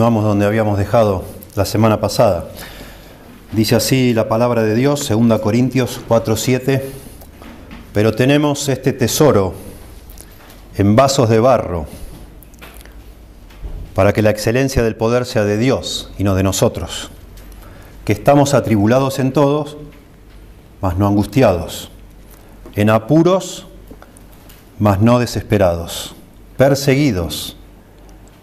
Continuamos donde habíamos dejado la semana pasada. Dice así la palabra de Dios, 2 Corintios 4:7, pero tenemos este tesoro en vasos de barro, para que la excelencia del poder sea de Dios y no de nosotros, que estamos atribulados en todos, mas no angustiados, en apuros, mas no desesperados, perseguidos,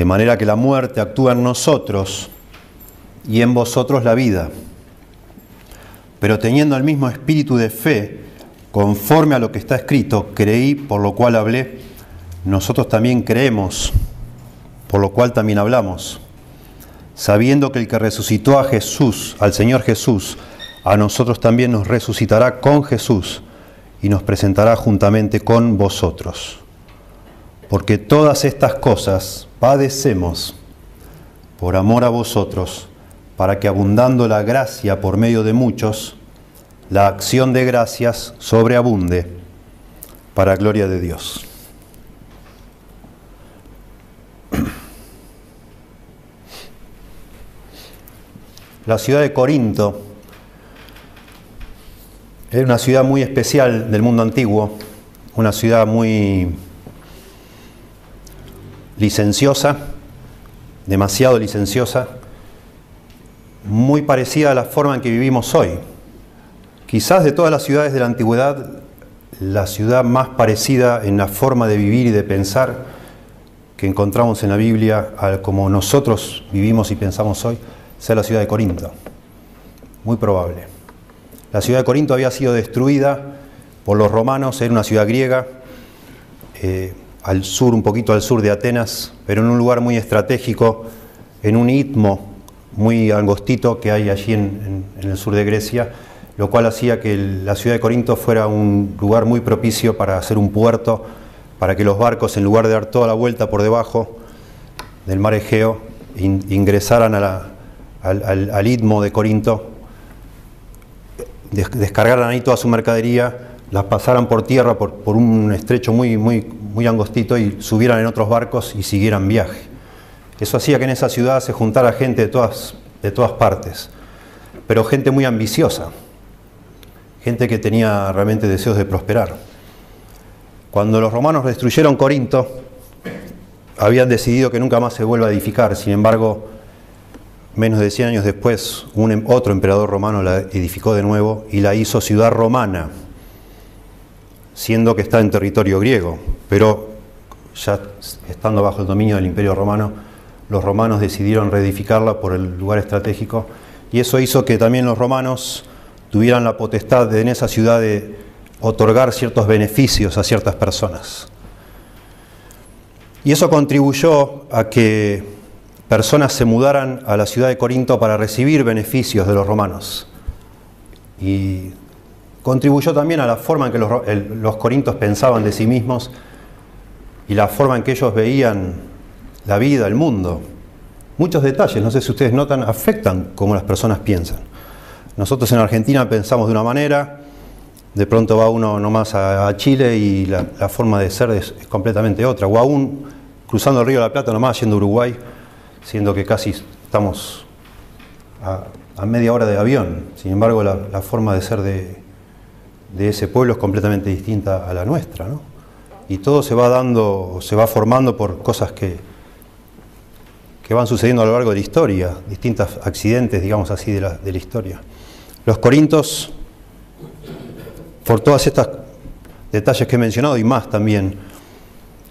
de manera que la muerte actúa en nosotros y en vosotros la vida. Pero teniendo el mismo espíritu de fe, conforme a lo que está escrito, creí, por lo cual hablé, nosotros también creemos, por lo cual también hablamos, sabiendo que el que resucitó a Jesús, al Señor Jesús, a nosotros también nos resucitará con Jesús y nos presentará juntamente con vosotros. Porque todas estas cosas padecemos por amor a vosotros, para que abundando la gracia por medio de muchos, la acción de gracias sobreabunde para gloria de Dios. La ciudad de Corinto era una ciudad muy especial del mundo antiguo, una ciudad muy licenciosa, demasiado licenciosa, muy parecida a la forma en que vivimos hoy. Quizás de todas las ciudades de la antigüedad, la ciudad más parecida en la forma de vivir y de pensar que encontramos en la Biblia, como nosotros vivimos y pensamos hoy, sea la ciudad de Corinto. Muy probable. La ciudad de Corinto había sido destruida por los romanos, era una ciudad griega. Eh, al sur, un poquito al sur de Atenas, pero en un lugar muy estratégico, en un istmo muy angostito que hay allí en, el sur de Grecia, lo cual hacía que la ciudad de Corinto fuera un lugar muy propicio para hacer un puerto, para que los barcos, en lugar de dar toda la vuelta por debajo del mar Egeo, ingresaran al, al, istmo de Corinto, descargaran ahí toda su mercadería, las pasaran por tierra por, por un estrecho muy, muy, muy angostito y subieran en otros barcos y siguieran viaje. Eso hacía que en esa ciudad se juntara gente de todas, de todas partes, pero gente muy ambiciosa, gente que tenía realmente deseos de prosperar. Cuando los romanos destruyeron Corinto, habían decidido que nunca más se vuelva a edificar, sin embargo, menos de 100 años después, un, em, otro emperador romano la edificó de nuevo y la hizo ciudad romana siendo que está en territorio griego, pero ya estando bajo el dominio del Imperio Romano, los romanos decidieron reedificarla por el lugar estratégico y eso hizo que también los romanos tuvieran la potestad de, en esa ciudad de otorgar ciertos beneficios a ciertas personas. Y eso contribuyó a que personas se mudaran a la ciudad de Corinto para recibir beneficios de los romanos. Y contribuyó también a la forma en que los, corintos pensaban de sí mismos y la forma en que ellos veían la vida, el mundo. Muchos detalles, no sé si ustedes notan, afectan cómo las personas piensan. Nosotros en Argentina pensamos de una manera, de pronto va uno nomás a, Chile y la, forma de ser es, completamente otra. O aún cruzando el río de la Plata nomás yendo a Uruguay, siendo que casi estamos a, media hora de avión. Sin embargo, la forma de ser de, de ese pueblo es completamente distinta a la nuestra, ¿no? Y todo se va dando, se va formando por cosas que, que van sucediendo a lo largo de la historia, distintos accidentes, digamos así, de la, de la historia. Los corintos, por todos estos detalles que he mencionado y más también,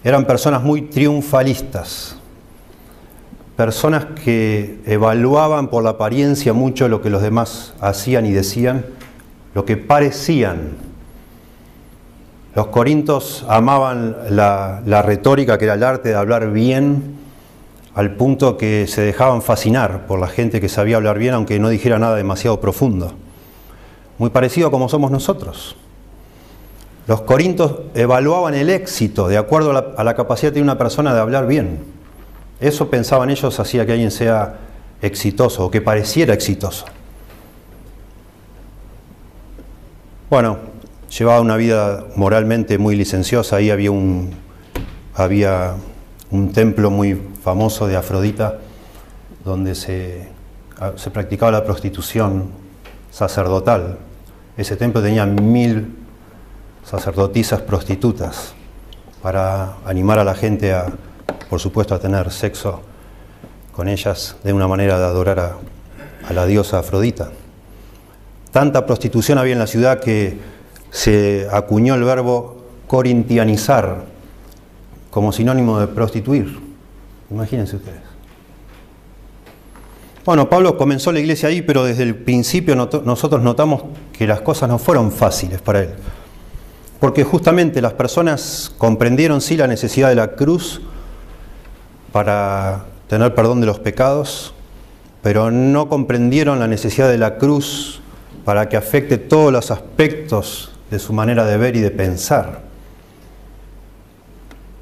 eran personas muy triunfalistas, personas que evaluaban por la apariencia mucho lo que los demás hacían y decían, lo que parecían. Los corintos amaban la, retórica, que era el arte de hablar bien al punto que se dejaban fascinar por la gente que sabía hablar bien, aunque no dijera nada demasiado profundo. Muy parecido a como somos nosotros. Los corintos evaluaban el éxito de acuerdo a la, a la capacidad de una persona de hablar bien. Eso pensaban ellos hacía que alguien sea exitoso o que pareciera exitoso. Bueno, llevaba una vida moralmente muy licenciosa, ahí había un, había un templo muy famoso de Afrodita donde se, se practicaba la prostitución sacerdotal. Ese templo tenía mil sacerdotisas prostitutas para animar a la gente a, por supuesto, a tener sexo con ellas de una manera de adorar a, a la diosa Afrodita. Tanta prostitución había en la ciudad que se acuñó el verbo corintianizar como sinónimo de prostituir. Imagínense ustedes. Bueno, Pablo comenzó la iglesia ahí, pero desde el principio nosotros notamos que las cosas no fueron fáciles para él. Porque justamente las personas comprendieron sí la necesidad de la cruz para tener perdón de los pecados, pero no comprendieron la necesidad de la cruz para que afecte todos los aspectos de su manera de ver y de pensar.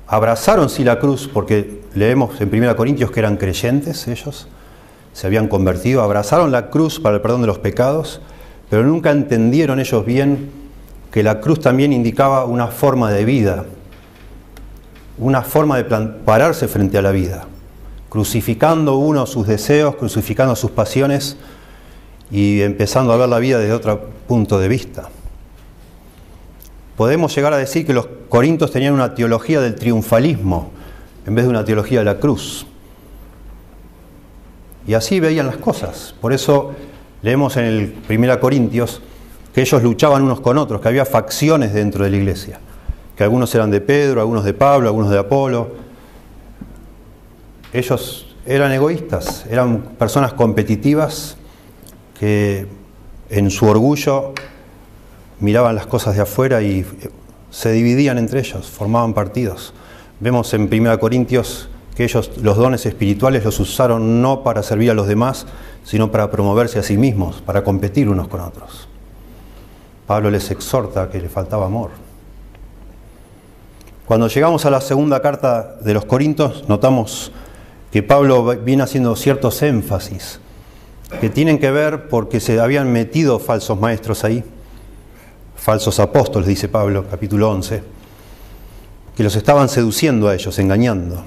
Abrazaron sí la cruz, porque leemos en 1 Corintios que eran creyentes ellos, se habían convertido, abrazaron la cruz para el perdón de los pecados, pero nunca entendieron ellos bien que la cruz también indicaba una forma de vida, una forma de pararse frente a la vida, crucificando uno sus deseos, crucificando sus pasiones y empezando a ver la vida desde otro punto de vista podemos llegar a decir que los corintos tenían una teología del triunfalismo en vez de una teología de la cruz. Y así veían las cosas. Por eso leemos en el 1 Corintios que ellos luchaban unos con otros, que había facciones dentro de la iglesia, que algunos eran de Pedro, algunos de Pablo, algunos de Apolo. Ellos eran egoístas, eran personas competitivas que en su orgullo miraban las cosas de afuera y se dividían entre ellos, formaban partidos. Vemos en 1 Corintios que ellos los dones espirituales los usaron no para servir a los demás, sino para promoverse a sí mismos, para competir unos con otros. Pablo les exhorta que le faltaba amor. Cuando llegamos a la segunda carta de los Corintios, notamos que Pablo viene haciendo ciertos énfasis que tienen que ver porque se habían metido falsos maestros ahí falsos apóstoles, dice Pablo, capítulo 11, que los estaban seduciendo a ellos, engañando.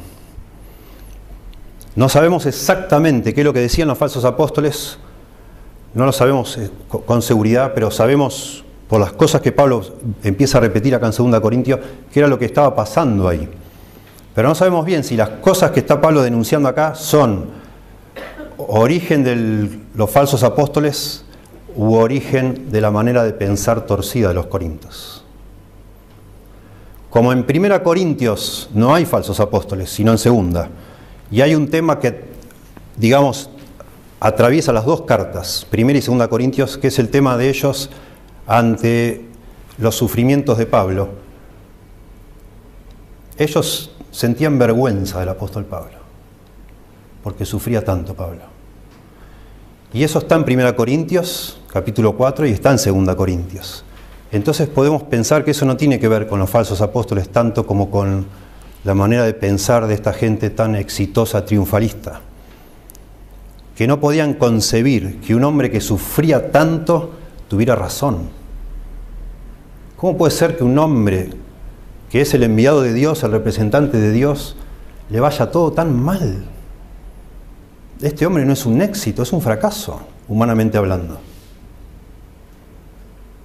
No sabemos exactamente qué es lo que decían los falsos apóstoles, no lo sabemos eh, con seguridad, pero sabemos por las cosas que Pablo empieza a repetir acá en 2 Corintios, qué era lo que estaba pasando ahí. Pero no sabemos bien si las cosas que está Pablo denunciando acá son origen de los falsos apóstoles u origen de la manera de pensar torcida de los corintios. Como en Primera Corintios no hay falsos apóstoles, sino en Segunda, y hay un tema que, digamos, atraviesa las dos cartas, Primera y Segunda Corintios, que es el tema de ellos ante los sufrimientos de Pablo. Ellos sentían vergüenza del apóstol Pablo, porque sufría tanto Pablo. Y eso está en 1 Corintios, capítulo 4, y está en 2 Corintios. Entonces podemos pensar que eso no tiene que ver con los falsos apóstoles tanto como con la manera de pensar de esta gente tan exitosa, triunfalista, que no podían concebir que un hombre que sufría tanto tuviera razón. ¿Cómo puede ser que un hombre que es el enviado de Dios, el representante de Dios, le vaya todo tan mal? Este hombre no es un éxito, es un fracaso, humanamente hablando.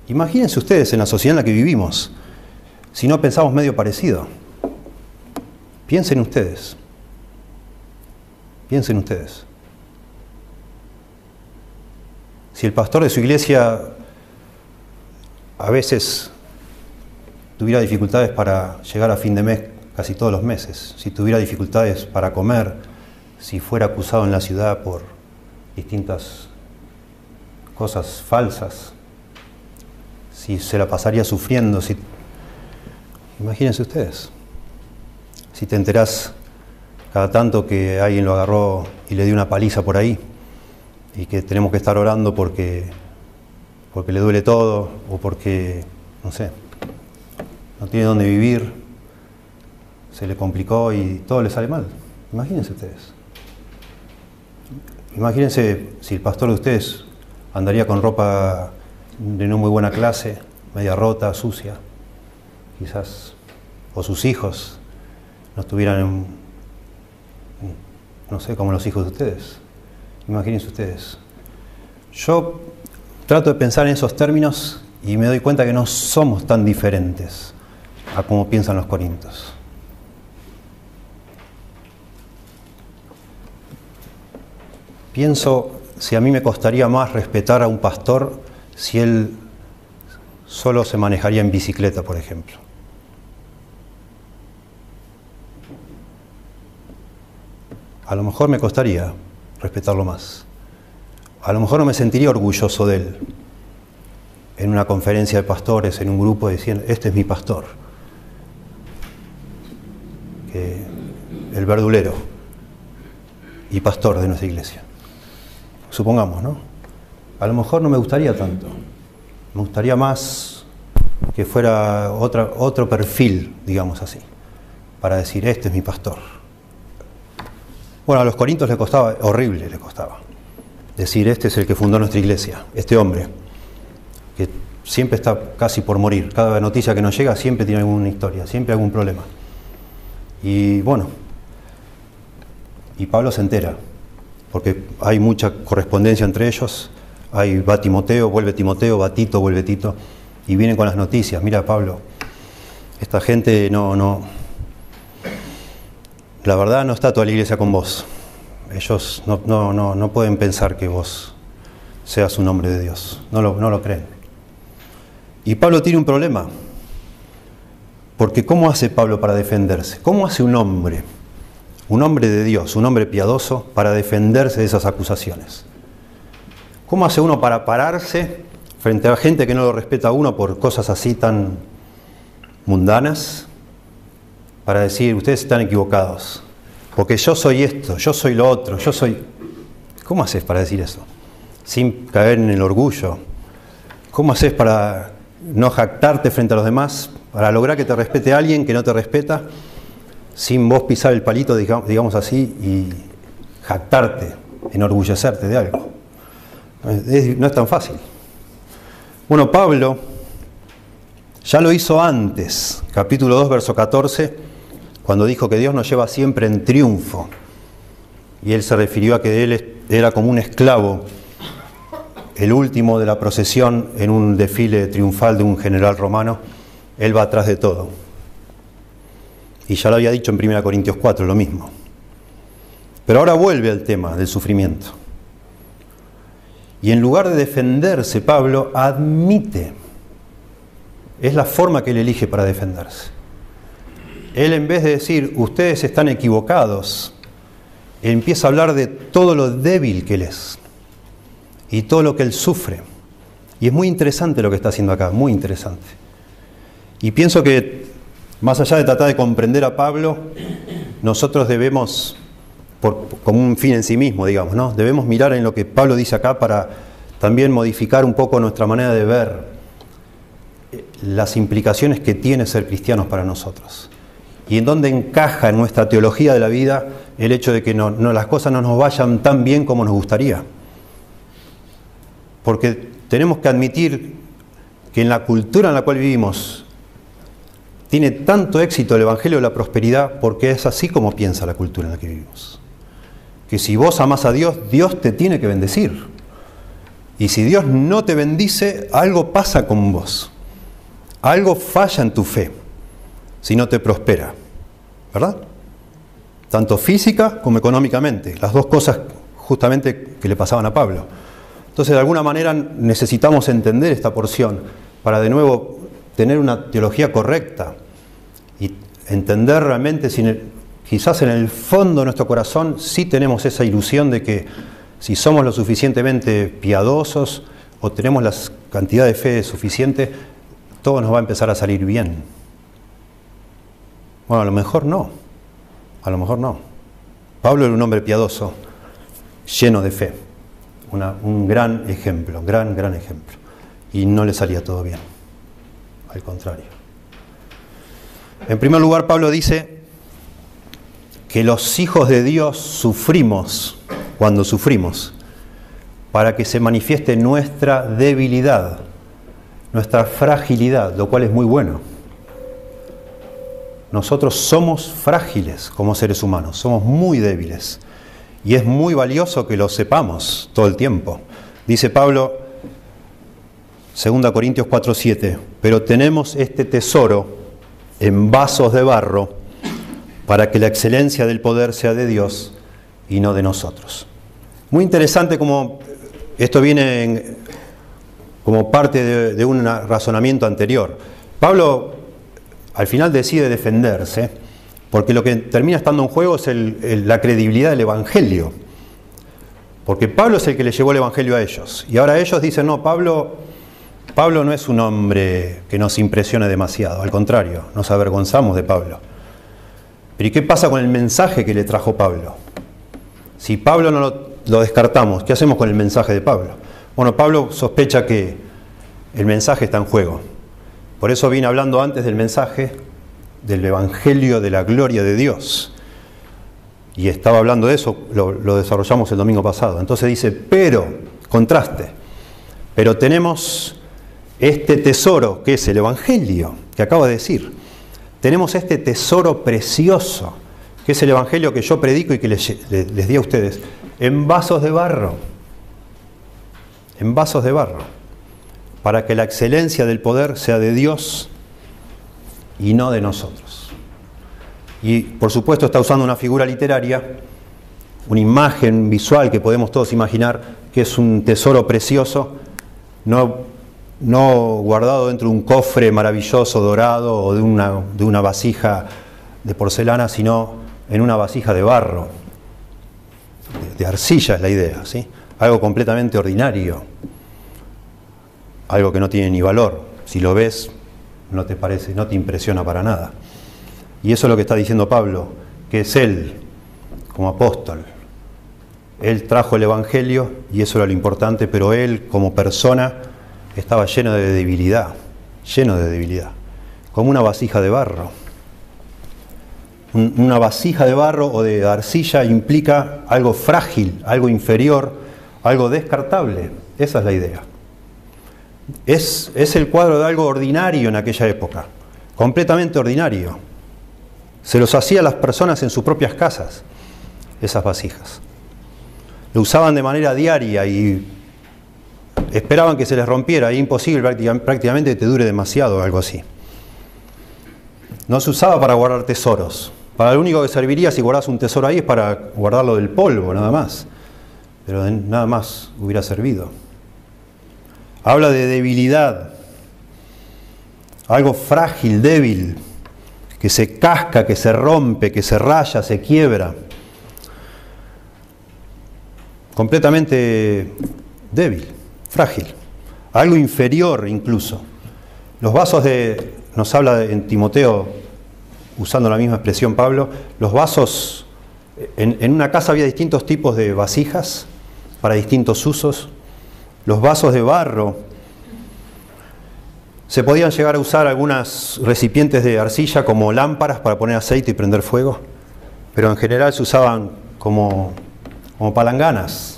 Imagínense ustedes en la sociedad en la que vivimos, si no pensamos medio parecido. Piensen ustedes. Piensen ustedes. Si el pastor de su iglesia a veces tuviera dificultades para llegar a fin de mes casi todos los meses, si tuviera dificultades para comer, si fuera acusado en la ciudad por distintas cosas falsas, si se la pasaría sufriendo, si... imagínense ustedes, si te enterás cada tanto que alguien lo agarró y le dio una paliza por ahí y que tenemos que estar orando porque, porque le duele todo o porque, no sé, no tiene dónde vivir, se le complicó y todo le sale mal. Imagínense ustedes. Imagínense si el pastor de ustedes andaría con ropa de no muy buena clase, media rota, sucia, quizás, o sus hijos no estuvieran, no sé, como los hijos de ustedes. Imagínense ustedes. Yo trato de pensar en esos términos y me doy cuenta que no somos tan diferentes a como piensan los corintios. Pienso si a mí me costaría más respetar a un pastor si él solo se manejaría en bicicleta, por ejemplo. A lo mejor me costaría respetarlo más. A lo mejor no me sentiría orgulloso de él en una conferencia de pastores, en un grupo, diciendo, este es mi pastor. el verdulero y pastor de nuestra iglesia supongamos, ¿no? A lo mejor no me gustaría tanto. Me gustaría más que fuera otro perfil, digamos así, para decir, este es mi pastor. Bueno, a los corintios le costaba, horrible le costaba, decir, este es el que fundó nuestra iglesia, este hombre, que siempre está casi por morir. Cada noticia que nos llega siempre tiene alguna historia, siempre algún problema. Y bueno, y Pablo se entera, porque hay mucha correspondencia entre ellos. Hay va Timoteo, vuelve Timoteo, va Tito, vuelve Tito, y vienen con las noticias. Mira, Pablo, esta gente no, no, la verdad no está toda la iglesia con vos. Ellos no, no, no, no pueden pensar que vos seas un hombre de Dios. No lo, no lo creen. Y Pablo tiene un problema. Porque ¿cómo hace Pablo para defenderse? ¿Cómo hace un hombre? Un hombre de Dios, un hombre piadoso, para defenderse de esas acusaciones. ¿Cómo hace uno para pararse frente a gente que no lo respeta a uno por cosas así tan mundanas? Para decir, ustedes están equivocados, porque yo soy esto, yo soy lo otro, yo soy... ¿Cómo haces para decir eso? Sin caer en el orgullo. ¿Cómo haces para no jactarte frente a los demás? Para lograr que te respete alguien que no te respeta sin vos pisar el palito, digamos así, y jactarte, enorgullecerte de algo. no es tan fácil. Bueno, Pablo ya lo hizo antes, capítulo 2, verso 14, cuando dijo que Dios nos lleva siempre en triunfo. Y él se refirió a que él era como un esclavo, el último de la procesión en un desfile triunfal de un general romano. Él va atrás de todo. Y ya lo había dicho en 1 Corintios 4, lo mismo. Pero ahora vuelve al tema del sufrimiento. Y en lugar de defenderse, Pablo admite. Es la forma que él elige para defenderse. Él en vez de decir, ustedes están equivocados, empieza a hablar de todo lo débil que él es y todo lo que él sufre. Y es muy interesante lo que está haciendo acá, muy interesante. Y pienso que más allá de tratar de comprender a Pablo, nosotros debemos, como un fin en sí mismo, digamos, ¿no? debemos mirar en lo que Pablo dice acá para también modificar un poco nuestra manera de ver eh, las implicaciones que tiene ser cristianos para nosotros. Y en dónde encaja en nuestra teología de la vida el hecho de que no, las cosas no nos vayan tan bien como nos gustaría. Porque tenemos que admitir que en la cultura en la cual vivimos, tiene tanto éxito el Evangelio de la Prosperidad porque es así como piensa la cultura en la que vivimos. Que si vos amas a Dios, Dios te tiene que bendecir. Y si Dios no te bendice, algo pasa con vos. Algo falla en tu fe si no te prospera. ¿Verdad? Tanto física como económicamente. Las dos cosas justamente que le pasaban a Pablo. Entonces, de alguna manera necesitamos entender esta porción para de nuevo tener una teología correcta entender realmente, si quizás en el fondo de nuestro corazón sí tenemos esa ilusión de que si somos lo suficientemente piadosos o tenemos la cantidad de fe suficiente, todo nos va a empezar a salir bien. Bueno, a lo mejor no, a lo mejor no. Pablo era un hombre piadoso, lleno de fe, un gran ejemplo, gran, gran ejemplo. Y no le salía todo bien, al contrario. En primer lugar, Pablo dice que los hijos de Dios sufrimos cuando sufrimos, para que se manifieste nuestra debilidad, nuestra fragilidad, lo cual es muy bueno. Nosotros somos frágiles como seres humanos, somos muy débiles. Y es muy valioso que lo sepamos todo el tiempo. Dice Pablo, 2 Corintios 4:7, pero tenemos este tesoro en vasos de barro para que la excelencia del poder sea de Dios y no de nosotros. Muy interesante como esto viene como parte de, un razonamiento anterior. Pablo al final decide defenderse, porque lo que termina estando en juego es la credibilidad del Evangelio. Porque Pablo es el que le llevó el Evangelio a ellos. Y ahora ellos dicen, no, Pablo, Pablo no es un hombre que nos impresione demasiado, al contrario, nos avergonzamos de Pablo. Pero ¿y qué pasa con el mensaje que le trajo Pablo? Si Pablo no lo, lo descartamos, ¿qué hacemos con el mensaje de Pablo? Bueno, Pablo sospecha que el mensaje está en juego. Por eso vine hablando antes del mensaje del Evangelio de la gloria de Dios. Y estaba hablando de eso, lo, desarrollamos el domingo pasado. Entonces dice, pero, contraste, pero tenemos este tesoro que es el Evangelio, que acabo de decir. Tenemos este tesoro precioso, que es el Evangelio que yo predico y que les, les di a ustedes, en vasos de barro. En vasos de barro para que la excelencia del poder sea de Dios y no de nosotros. Y por supuesto está usando una figura literaria, una imagen visual que podemos todos imaginar que es un tesoro precioso, no, no guardado dentro de un cofre maravilloso dorado o de una, de una vasija de porcelana, sino en una vasija de barro, de, arcilla es la idea, ¿sí? algo completamente ordinario algo que no tiene ni valor. Si lo ves, no te parece, no te impresiona para nada. Y eso es lo que está diciendo Pablo, que es él, como apóstol. Él trajo el Evangelio y eso era lo importante, pero él como persona estaba lleno de debilidad, lleno de debilidad, como una vasija de barro. Una vasija de barro o de arcilla implica algo frágil, algo inferior, algo descartable. Esa es la idea. Es, el cuadro de algo ordinario en aquella época, completamente ordinario. Se los hacía a las personas en sus propias casas, esas vasijas. Lo usaban de manera diaria y esperaban que se les rompiera, imposible prácticamente te dure demasiado algo así. No se usaba para guardar tesoros. Para lo único que serviría si guardas un tesoro ahí es para guardarlo del polvo, nada más. Pero nada más hubiera servido. Habla de debilidad, algo frágil, débil, que se casca, que se rompe, que se raya, se quiebra. Completamente débil, frágil, algo inferior incluso. Los vasos de, nos habla en Timoteo, usando la misma expresión Pablo, los vasos, en, en una casa había distintos tipos de vasijas para distintos usos los vasos de barro. Se podían llegar a usar algunas recipientes de arcilla como lámparas para poner aceite y prender fuego, pero en general se usaban como, como palanganas.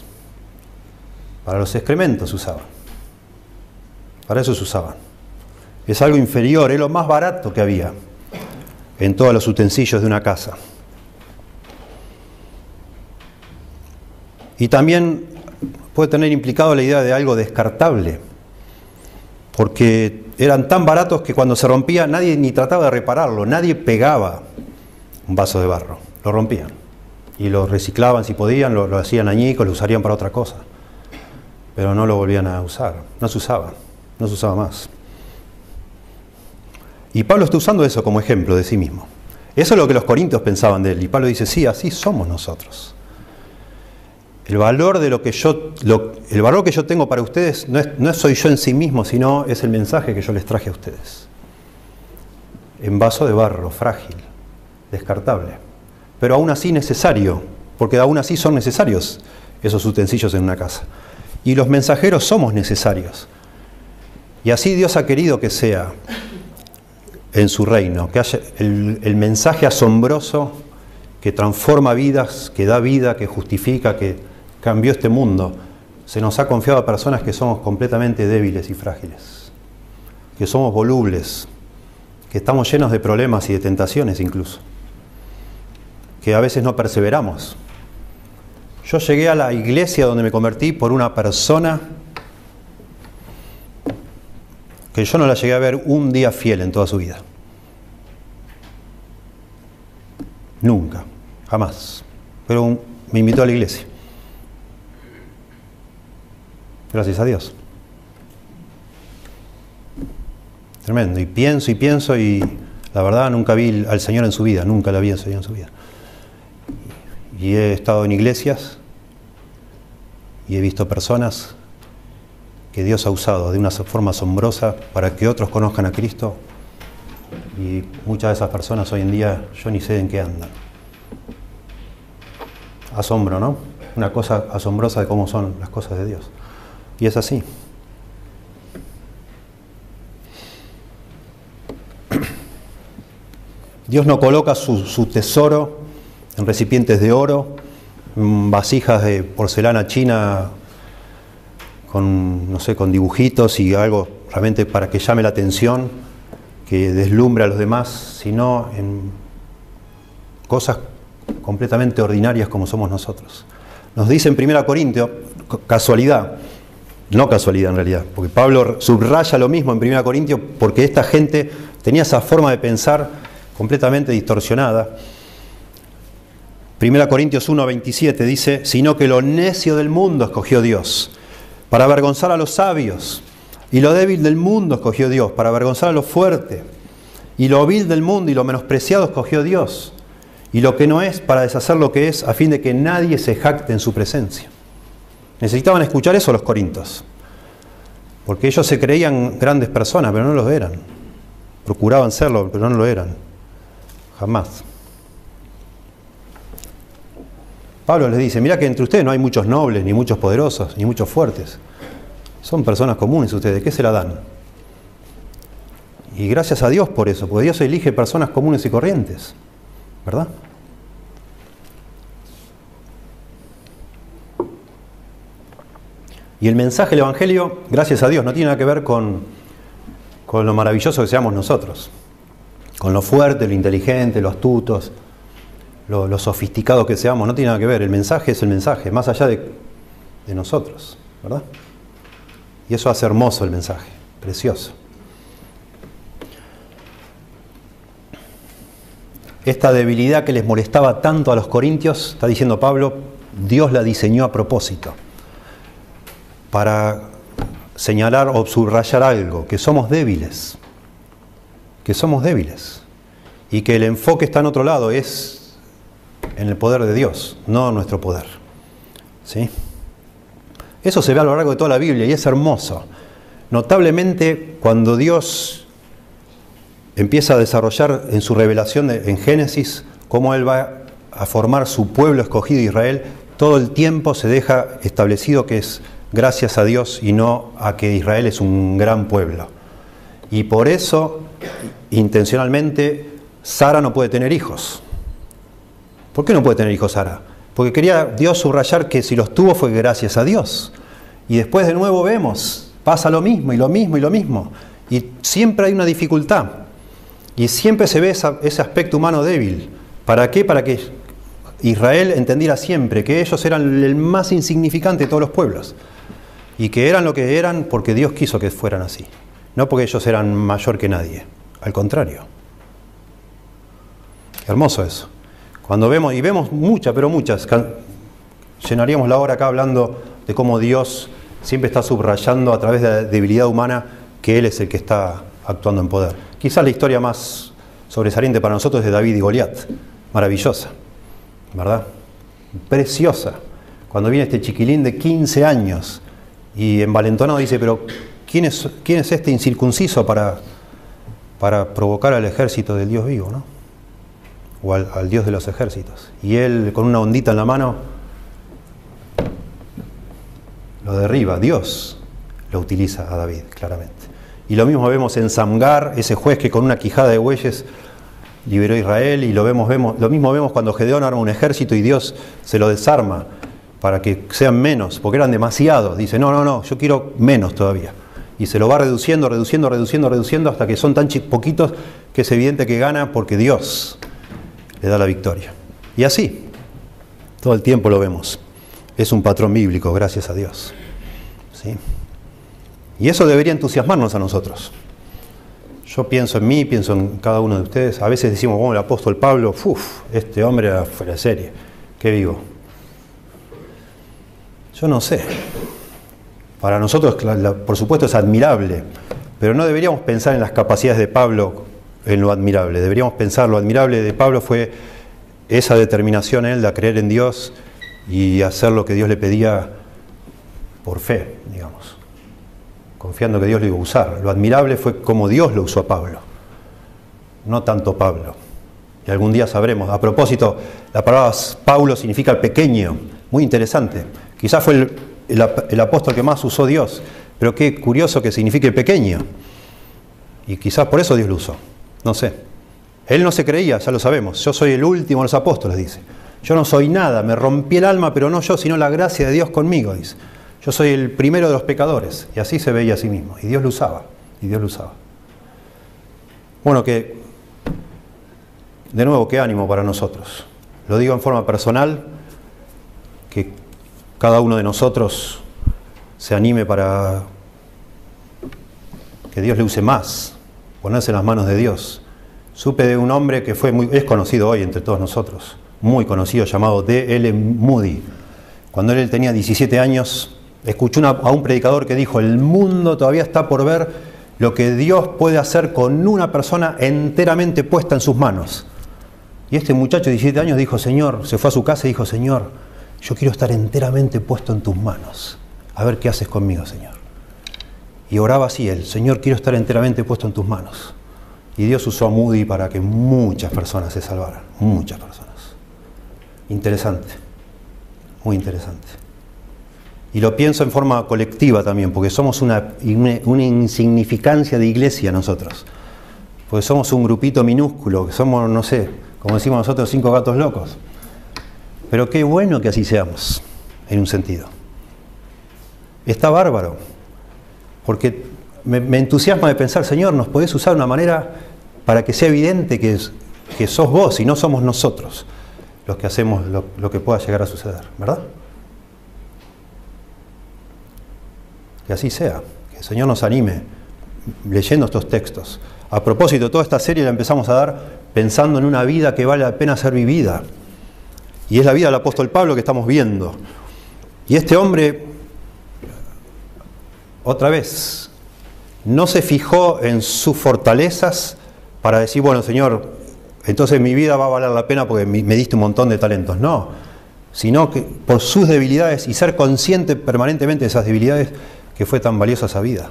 Para los excrementos usaban. Para eso se usaban. Es algo inferior, es lo más barato que había en todos los utensilios de una casa. Y también puede tener implicado la idea de algo descartable, porque eran tan baratos que cuando se rompía nadie ni trataba de repararlo, nadie pegaba un vaso de barro, lo rompían y lo reciclaban si podían, lo, hacían añicos, lo usarían para otra cosa, pero no lo volvían a usar, no se usaba, no se usaba más. Y Pablo está usando eso como ejemplo de sí mismo. Eso es lo que los corintios pensaban de él. Y Pablo dice, sí, así somos nosotros. El valor de lo que yo, el valor que yo tengo para ustedes no, es, soy yo en sí mismo, sino es el mensaje que yo les traje a ustedes. En vaso de barro, frágil, descartable, pero aún así necesario porque aún así son necesarios esos utensilios en una casa. Y los mensajeros somos necesarios. Y así Dios ha querido que sea en su reino, que haya el, el mensaje asombroso que transforma vidas, que da vida, que justifica, que cambió este mundo, se nos ha confiado a personas que somos completamente débiles y frágiles, que somos volubles, que estamos llenos de problemas y de tentaciones incluso, que a veces no perseveramos. Yo llegué a la iglesia donde me convertí por una persona que yo no la llegué a ver un día fiel en toda su vida. Nunca, jamás. Pero me invitó a la iglesia. Gracias a Dios. Tremendo. Y pienso y pienso y la verdad nunca vi al Señor en su vida, nunca la vi al Señor en su vida. Y he estado en iglesias y he visto personas que Dios ha usado de una forma asombrosa para que otros conozcan a Cristo. Y muchas de esas personas hoy en día yo ni sé en qué andan. Asombro, ¿no? Una cosa asombrosa de cómo son las cosas de Dios. Y es así. Dios no coloca su, tesoro en recipientes de oro, vasijas de porcelana china con, no sé, con dibujitos y algo realmente para que llame la atención, que deslumbre a los demás, sino en cosas completamente ordinarias como somos nosotros. Nos dice en 1 Corintios, casualidad, no casualidad en realidad, porque Pablo subraya lo mismo en 1 Corintios porque esta gente tenía esa forma de pensar completamente distorsionada. 1 Corintios 1, 27 dice, sino que lo necio del mundo escogió Dios, para avergonzar a los sabios, y lo débil del mundo escogió Dios, para avergonzar a lo fuerte, y lo vil del mundo y lo menospreciado escogió Dios, y lo que no es, para deshacer lo que es, a fin de que nadie se jacte en su presencia. Necesitaban escuchar eso los corintos, porque ellos se creían grandes personas, pero no lo eran. Procuraban serlo, pero no lo eran. Jamás. Pablo les dice, mira que entre ustedes no hay muchos nobles, ni muchos poderosos, ni muchos fuertes. Son personas comunes ustedes, ¿qué se la dan? Y gracias a Dios por eso, porque Dios elige personas comunes y corrientes, ¿verdad? Y el mensaje del Evangelio, gracias a Dios, no tiene nada que ver con, con lo maravilloso que seamos nosotros, con lo fuerte, lo inteligente, lo astutos, lo, sofisticados que seamos, no tiene nada que ver. El mensaje es el mensaje, más allá de, de nosotros, ¿verdad? Y eso hace hermoso el mensaje, precioso. Esta debilidad que les molestaba tanto a los corintios, está diciendo Pablo, Dios la diseñó a propósito para señalar o subrayar algo, que somos débiles, que somos débiles y que el enfoque está en otro lado, es en el poder de Dios, no nuestro poder. ¿Sí? Eso se ve a lo largo de toda la Biblia y es hermoso. Notablemente cuando Dios empieza a desarrollar en su revelación en Génesis cómo Él va a formar su pueblo escogido Israel, todo el tiempo se deja establecido que es gracias a Dios y no a que Israel es un gran pueblo. Y por eso, intencionalmente, Sara no puede tener hijos. ¿Por qué no puede tener hijos Sara? Porque quería Dios subrayar que si los tuvo fue gracias a Dios. Y después de nuevo vemos, pasa lo mismo y lo mismo y lo mismo. Y siempre hay una dificultad. Y siempre se ve ese aspecto humano débil. ¿Para qué? Para que Israel entendiera siempre que ellos eran el más insignificante de todos los pueblos y que eran lo que eran porque Dios quiso que fueran así, no porque ellos eran mayor que nadie, al contrario. Hermoso eso. Cuando vemos, y vemos muchas, pero muchas, llenaríamos la hora acá hablando de cómo Dios siempre está subrayando a través de la debilidad humana que Él es el que está actuando en poder. Quizás la historia más sobresaliente para nosotros es de David y Goliat, maravillosa, ¿verdad? Preciosa. Cuando viene este chiquilín de 15 años y envalentonado dice, pero ¿quién es, quién es este incircunciso para, para provocar al ejército del Dios vivo? ¿no? O al, Dios de los ejércitos. Y él con una ondita en la mano lo derriba. Dios lo utiliza a David, claramente. Y lo mismo vemos en Samgar, ese juez que con una quijada de bueyes liberó a Israel, y lo, vemos, vemos, lo mismo vemos cuando Gedeón arma un ejército y Dios se lo desarma para que sean menos, porque eran demasiados. Dice, no, no, no, yo quiero menos todavía. Y se lo va reduciendo, reduciendo, reduciendo, reduciendo, hasta que son tan poquitos que es evidente que gana porque Dios le da la victoria. Y así, todo el tiempo lo vemos. Es un patrón bíblico, gracias a Dios. ¿Sí? Y eso debería entusiasmarnos a nosotros. Yo pienso en mí, pienso en cada uno de ustedes. A veces decimos, bueno, el apóstol Pablo, uff, este hombre era fuera de serie. Qué vivo. Yo no sé. Para nosotros, por supuesto, es admirable, pero no deberíamos pensar en las capacidades de Pablo en lo admirable. Deberíamos pensar, lo admirable de Pablo fue esa determinación él de creer en Dios y hacer lo que Dios le pedía por fe, digamos confiando que Dios lo iba a usar. Lo admirable fue cómo Dios lo usó a Pablo, no tanto Pablo. Y algún día sabremos. A propósito, la palabra Pablo significa pequeño, muy interesante. Quizás fue el, el apóstol que más usó Dios, pero qué curioso que signifique pequeño. Y quizás por eso Dios lo usó, no sé. Él no se creía, ya lo sabemos. Yo soy el último de los apóstoles, dice. Yo no soy nada, me rompí el alma, pero no yo, sino la gracia de Dios conmigo, dice. Yo soy el primero de los pecadores. Y así se veía a sí mismo. Y Dios lo usaba. Y Dios lo usaba. Bueno, que, de nuevo, qué ánimo para nosotros. Lo digo en forma personal, que cada uno de nosotros se anime para que Dios le use más, ponerse en las manos de Dios. Supe de un hombre que fue muy, es conocido hoy entre todos nosotros, muy conocido, llamado D.L. Moody. Cuando él tenía 17 años, Escuché a un predicador que dijo, el mundo todavía está por ver lo que Dios puede hacer con una persona enteramente puesta en sus manos. Y este muchacho de 17 años dijo, Señor, se fue a su casa y dijo, Señor, yo quiero estar enteramente puesto en tus manos. A ver qué haces conmigo, Señor. Y oraba así él, Señor, quiero estar enteramente puesto en tus manos. Y Dios usó a Moody para que muchas personas se salvaran, muchas personas. Interesante, muy interesante. Y lo pienso en forma colectiva también, porque somos una, una, insignificancia de iglesia nosotros. Porque somos un grupito minúsculo, que somos, no sé, como decimos nosotros, cinco gatos locos. Pero qué bueno que así seamos, en un sentido. Está bárbaro, porque me, entusiasma de pensar, Señor, nos podés usar de una manera para que sea evidente que, que sos vos y no somos nosotros los que hacemos lo, lo que pueda llegar a suceder, ¿verdad? Que así sea, que el Señor nos anime leyendo estos textos. A propósito, toda esta serie la empezamos a dar pensando en una vida que vale la pena ser vivida. Y es la vida del apóstol Pablo que estamos viendo. Y este hombre, otra vez, no se fijó en sus fortalezas para decir, bueno, Señor, entonces mi vida va a valer la pena porque me diste un montón de talentos. No, sino que por sus debilidades y ser consciente permanentemente de esas debilidades, que fue tan valiosa esa vida.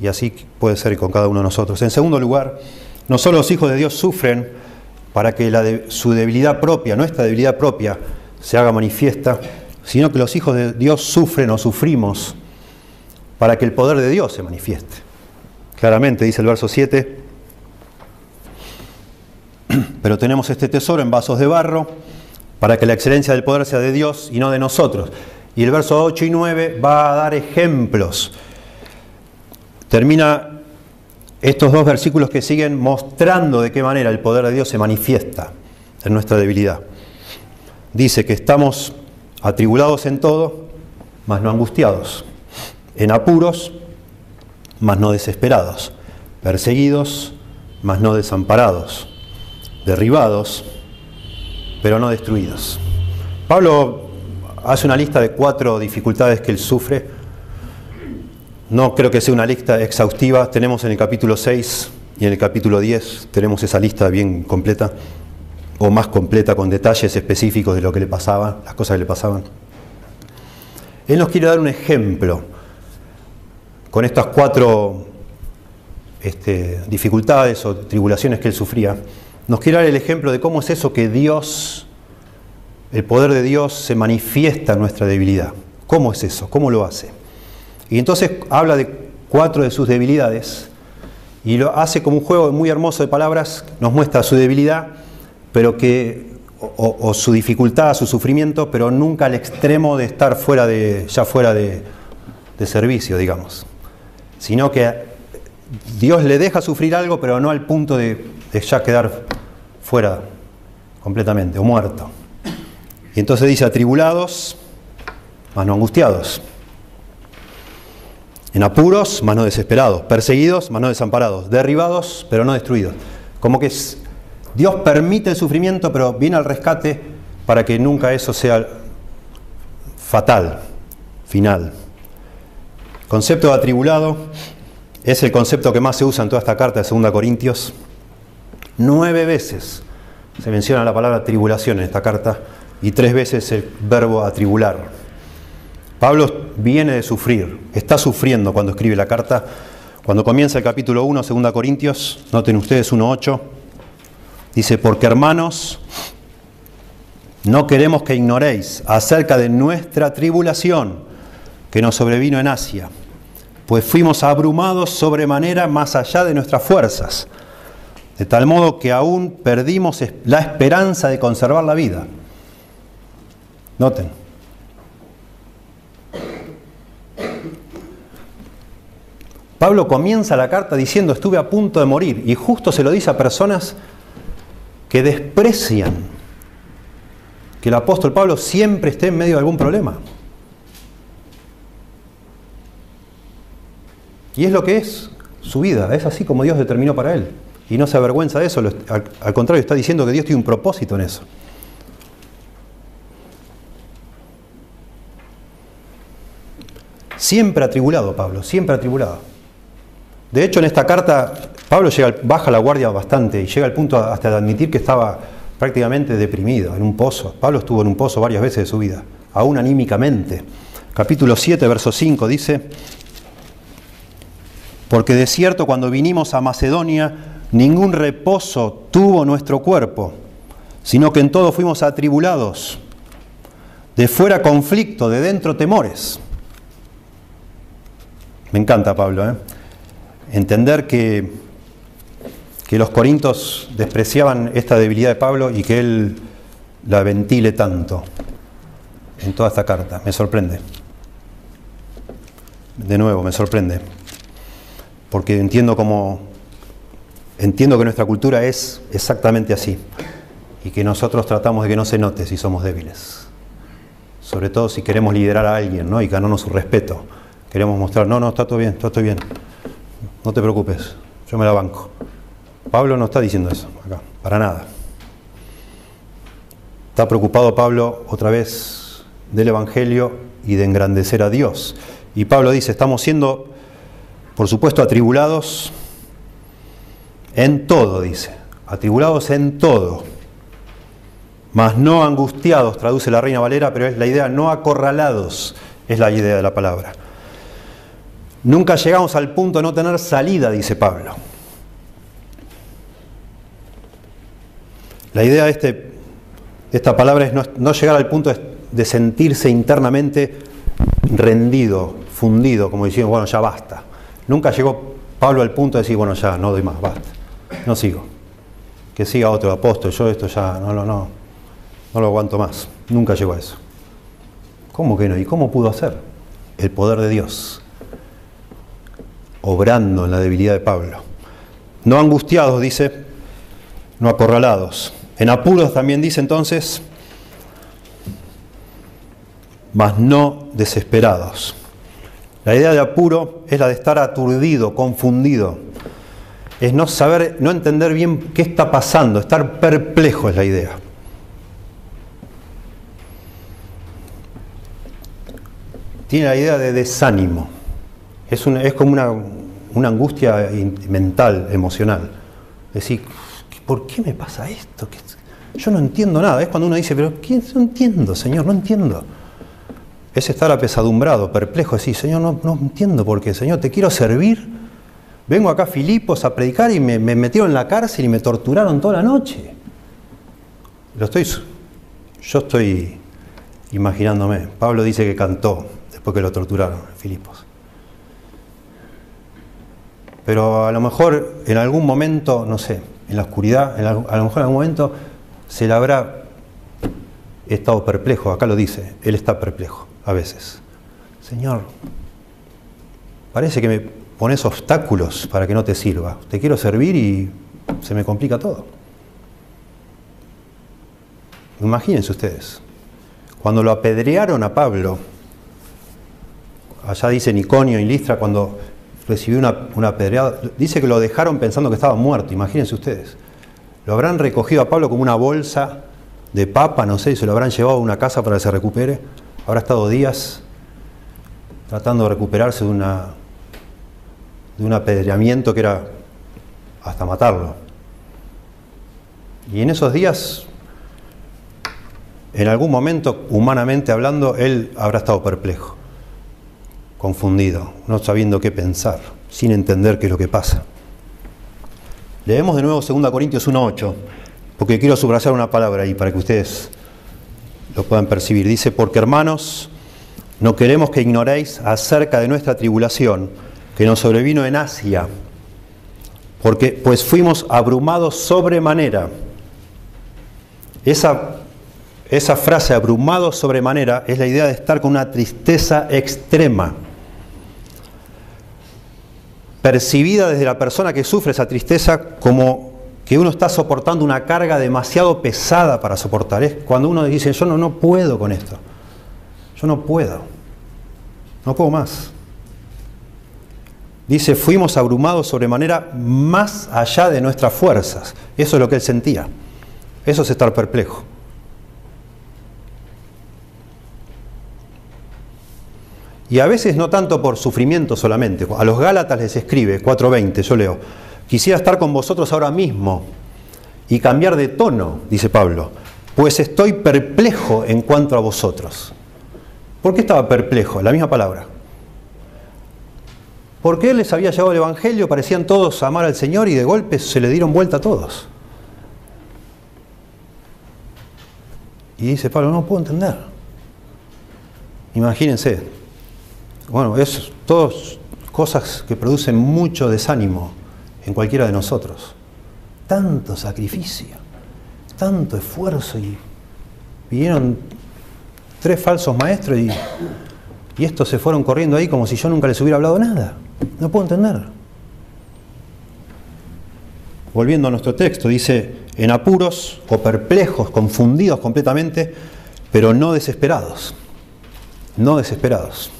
Y así puede ser con cada uno de nosotros. En segundo lugar, no solo los hijos de Dios sufren para que su debilidad propia, nuestra debilidad propia, se haga manifiesta, sino que los hijos de Dios sufren o sufrimos para que el poder de Dios se manifieste. Claramente dice el verso 7, pero tenemos este tesoro en vasos de barro para que la excelencia del poder sea de Dios y no de nosotros. Y el verso 8 y 9 va a dar ejemplos. Termina estos dos versículos que siguen mostrando de qué manera el poder de Dios se manifiesta en nuestra debilidad. Dice que estamos atribulados en todo, mas no angustiados, en apuros, mas no desesperados, perseguidos, mas no desamparados, derribados, pero no destruidos. Pablo hace una lista de cuatro dificultades que él sufre. No creo que sea una lista exhaustiva. Tenemos en el capítulo 6 y en el capítulo 10, tenemos esa lista bien completa, o más completa, con detalles específicos de lo que le pasaba, las cosas que le pasaban. Él nos quiere dar un ejemplo con estas cuatro este, dificultades o tribulaciones que él sufría, nos quiere dar el ejemplo de cómo es eso que Dios, el poder de Dios se manifiesta en nuestra debilidad. ¿Cómo es eso? ¿Cómo lo hace? Y entonces habla de cuatro de sus debilidades y lo hace como un juego muy hermoso de palabras, nos muestra su debilidad, pero que o, su dificultad, su sufrimiento, pero nunca al extremo de estar fuera de, ya fuera de, servicio, digamos. Sino que Dios le deja sufrir algo, pero no al punto de, de ya quedar fuera completamente o muerto. Y entonces dice atribulados, mas no angustiados. En apuros, mas no desesperados. Perseguidos, mas no desamparados. Derribados, pero no destruidos. Como que Dios permite el sufrimiento, pero viene al rescate para que nunca eso sea fatal, final. concepto de atribulado es el concepto que más se usa en toda esta carta de 2 Corintios. Nueve veces se menciona la palabra tribulación en esta carta y tres veces el verbo atribular. Pablo viene de sufrir, está sufriendo cuando escribe la carta. Cuando comienza el capítulo 1, 2 Corintios, noten ustedes 1.8, dice, porque hermanos, no queremos que ignoréis acerca de nuestra tribulación que nos sobrevino en Asia, pues fuimos abrumados sobremanera más allá de nuestras fuerzas, de tal modo que aún perdimos la esperanza de conservar la vida. Noten, Pablo comienza la carta diciendo estuve a punto de morir y justo se lo dice a personas que desprecian que el apóstol Pablo siempre esté en medio de algún problema. Y es lo que es su vida, es así como Dios determinó para él. Y no se avergüenza de eso, al, contrario está diciendo que Dios tiene un propósito en eso. Siempre atribulado Pablo, siempre atribulado. De hecho, en esta carta, Pablo baja la guardia bastante y llega al punto hasta de admitir que estaba prácticamente deprimido, en un pozo. Pablo estuvo en un pozo varias veces de su vida, aún anímicamente. Capítulo 7, verso 5 dice, porque de cierto cuando vinimos a Macedonia, ningún reposo tuvo nuestro cuerpo, sino que en todo fuimos atribulados, de fuera conflicto, de dentro temores. Me encanta Pablo, ¿eh? entender que, que los corintos despreciaban esta debilidad de Pablo y que él la ventile tanto en toda esta carta. Me sorprende. De nuevo, me sorprende. Porque entiendo como entiendo que nuestra cultura es exactamente así y que nosotros tratamos de que no se note si somos débiles. Sobre todo si queremos liderar a alguien ¿no? y ganarnos su respeto. Queremos mostrar, no, no, está todo bien, todo estoy bien no te preocupes, yo me la banco. Pablo no está diciendo eso acá, para nada. Está preocupado Pablo otra vez del Evangelio y de engrandecer a Dios. Y Pablo dice, estamos siendo, por supuesto, atribulados en todo, dice, atribulados en todo, mas no angustiados, traduce la Reina Valera, pero es la idea, no acorralados, es la idea de la palabra. Nunca llegamos al punto de no tener salida, dice Pablo. La idea de, este, esta palabra es no, llegar al punto de, sentirse internamente rendido, fundido, como diciendo, bueno, ya basta. Nunca llegó Pablo al punto de decir, bueno, ya no doy más, basta. No sigo. Que siga otro apóstol, yo esto ya no, no, no, no lo aguanto más. Nunca llegó a eso. ¿Cómo que no? ¿Y cómo pudo hacer? El poder de Dios obrando en la debilidad de Pablo. No angustiados, dice, no acorralados. En apuros también dice entonces, mas no desesperados. La idea de apuro es la de estar aturdido, confundido. Es no saber, no entender bien qué está pasando, estar perplejo es la idea. Tiene la idea de desánimo. Es, es como una, una, angustia mental, emocional. Es decir, ¿por qué me pasa esto? Yo no entiendo nada. Es cuando uno dice, pero ¿quién? no entiendo, Señor, no entiendo. Es estar apesadumbrado, perplejo, decir, Señor, no, no entiendo por qué. Señor, te quiero servir, Vengo acá a Filipos a predicar y me, me metieron en la cárcel y me torturaron toda la noche. Lo estoy, yo estoy imaginándome. Pablo dice que cantó después que lo torturaron Filipos. Pero a lo mejor en algún momento, no sé, en la oscuridad, a lo mejor en algún momento se le habrá estado perplejo, acá lo dice, él está perplejo a veces. Señor, parece que me pones obstáculos para que no te sirva. Te quiero servir y se me complica todo. Imagínense ustedes, cuando lo apedrearon a Pablo, allá dice Niconio y Listra, cuando recibió una, una apedreada, dice que lo dejaron pensando que estaba muerto, imagínense ustedes. Lo habrán recogido a Pablo como una bolsa de papa, no sé, y se lo habrán llevado a una casa para que se recupere. Habrá estado días tratando de recuperarse de, una, de un apedreamiento que era hasta matarlo. Y en esos días, en algún momento, humanamente hablando, él habrá estado perplejo, confundido, no sabiendo qué pensar, sin entender qué es lo que pasa. Leemos de nuevo 2 Corintios 1.8, porque quiero subrayar una palabra ahí para que ustedes lo puedan percibir. Dice, porque hermanos, no queremos que ignoréis acerca de nuestra tribulación que nos sobrevino en Asia, porque pues fuimos abrumados sobremanera. Esa, esa frase, abrumados sobremanera, es la idea de estar con una tristeza extrema percibida desde la persona que sufre esa tristeza como que uno está soportando una carga demasiado pesada para soportar. Es cuando uno dice, yo no, no puedo con esto. Yo no puedo. No puedo más. Dice, fuimos abrumados sobremanera más allá de nuestras fuerzas. Eso es lo que él sentía. Eso es estar perplejo. Y a veces no tanto por sufrimiento solamente. A los Gálatas les escribe 4.20, yo leo, quisiera estar con vosotros ahora mismo y cambiar de tono, dice Pablo, pues estoy perplejo en cuanto a vosotros. ¿Por qué estaba perplejo? La misma palabra. Porque él les había llevado el Evangelio, parecían todos amar al Señor y de golpe se le dieron vuelta a todos. Y dice Pablo, no puedo entender. Imagínense, bueno, es todas cosas que producen mucho desánimo en cualquiera de nosotros. Tanto sacrificio, tanto esfuerzo y vinieron tres falsos maestros y, y estos se fueron corriendo ahí como si yo nunca les hubiera hablado nada. No puedo entender. Volviendo a nuestro texto, dice, en apuros o perplejos, confundidos completamente, pero no desesperados. No desesperados.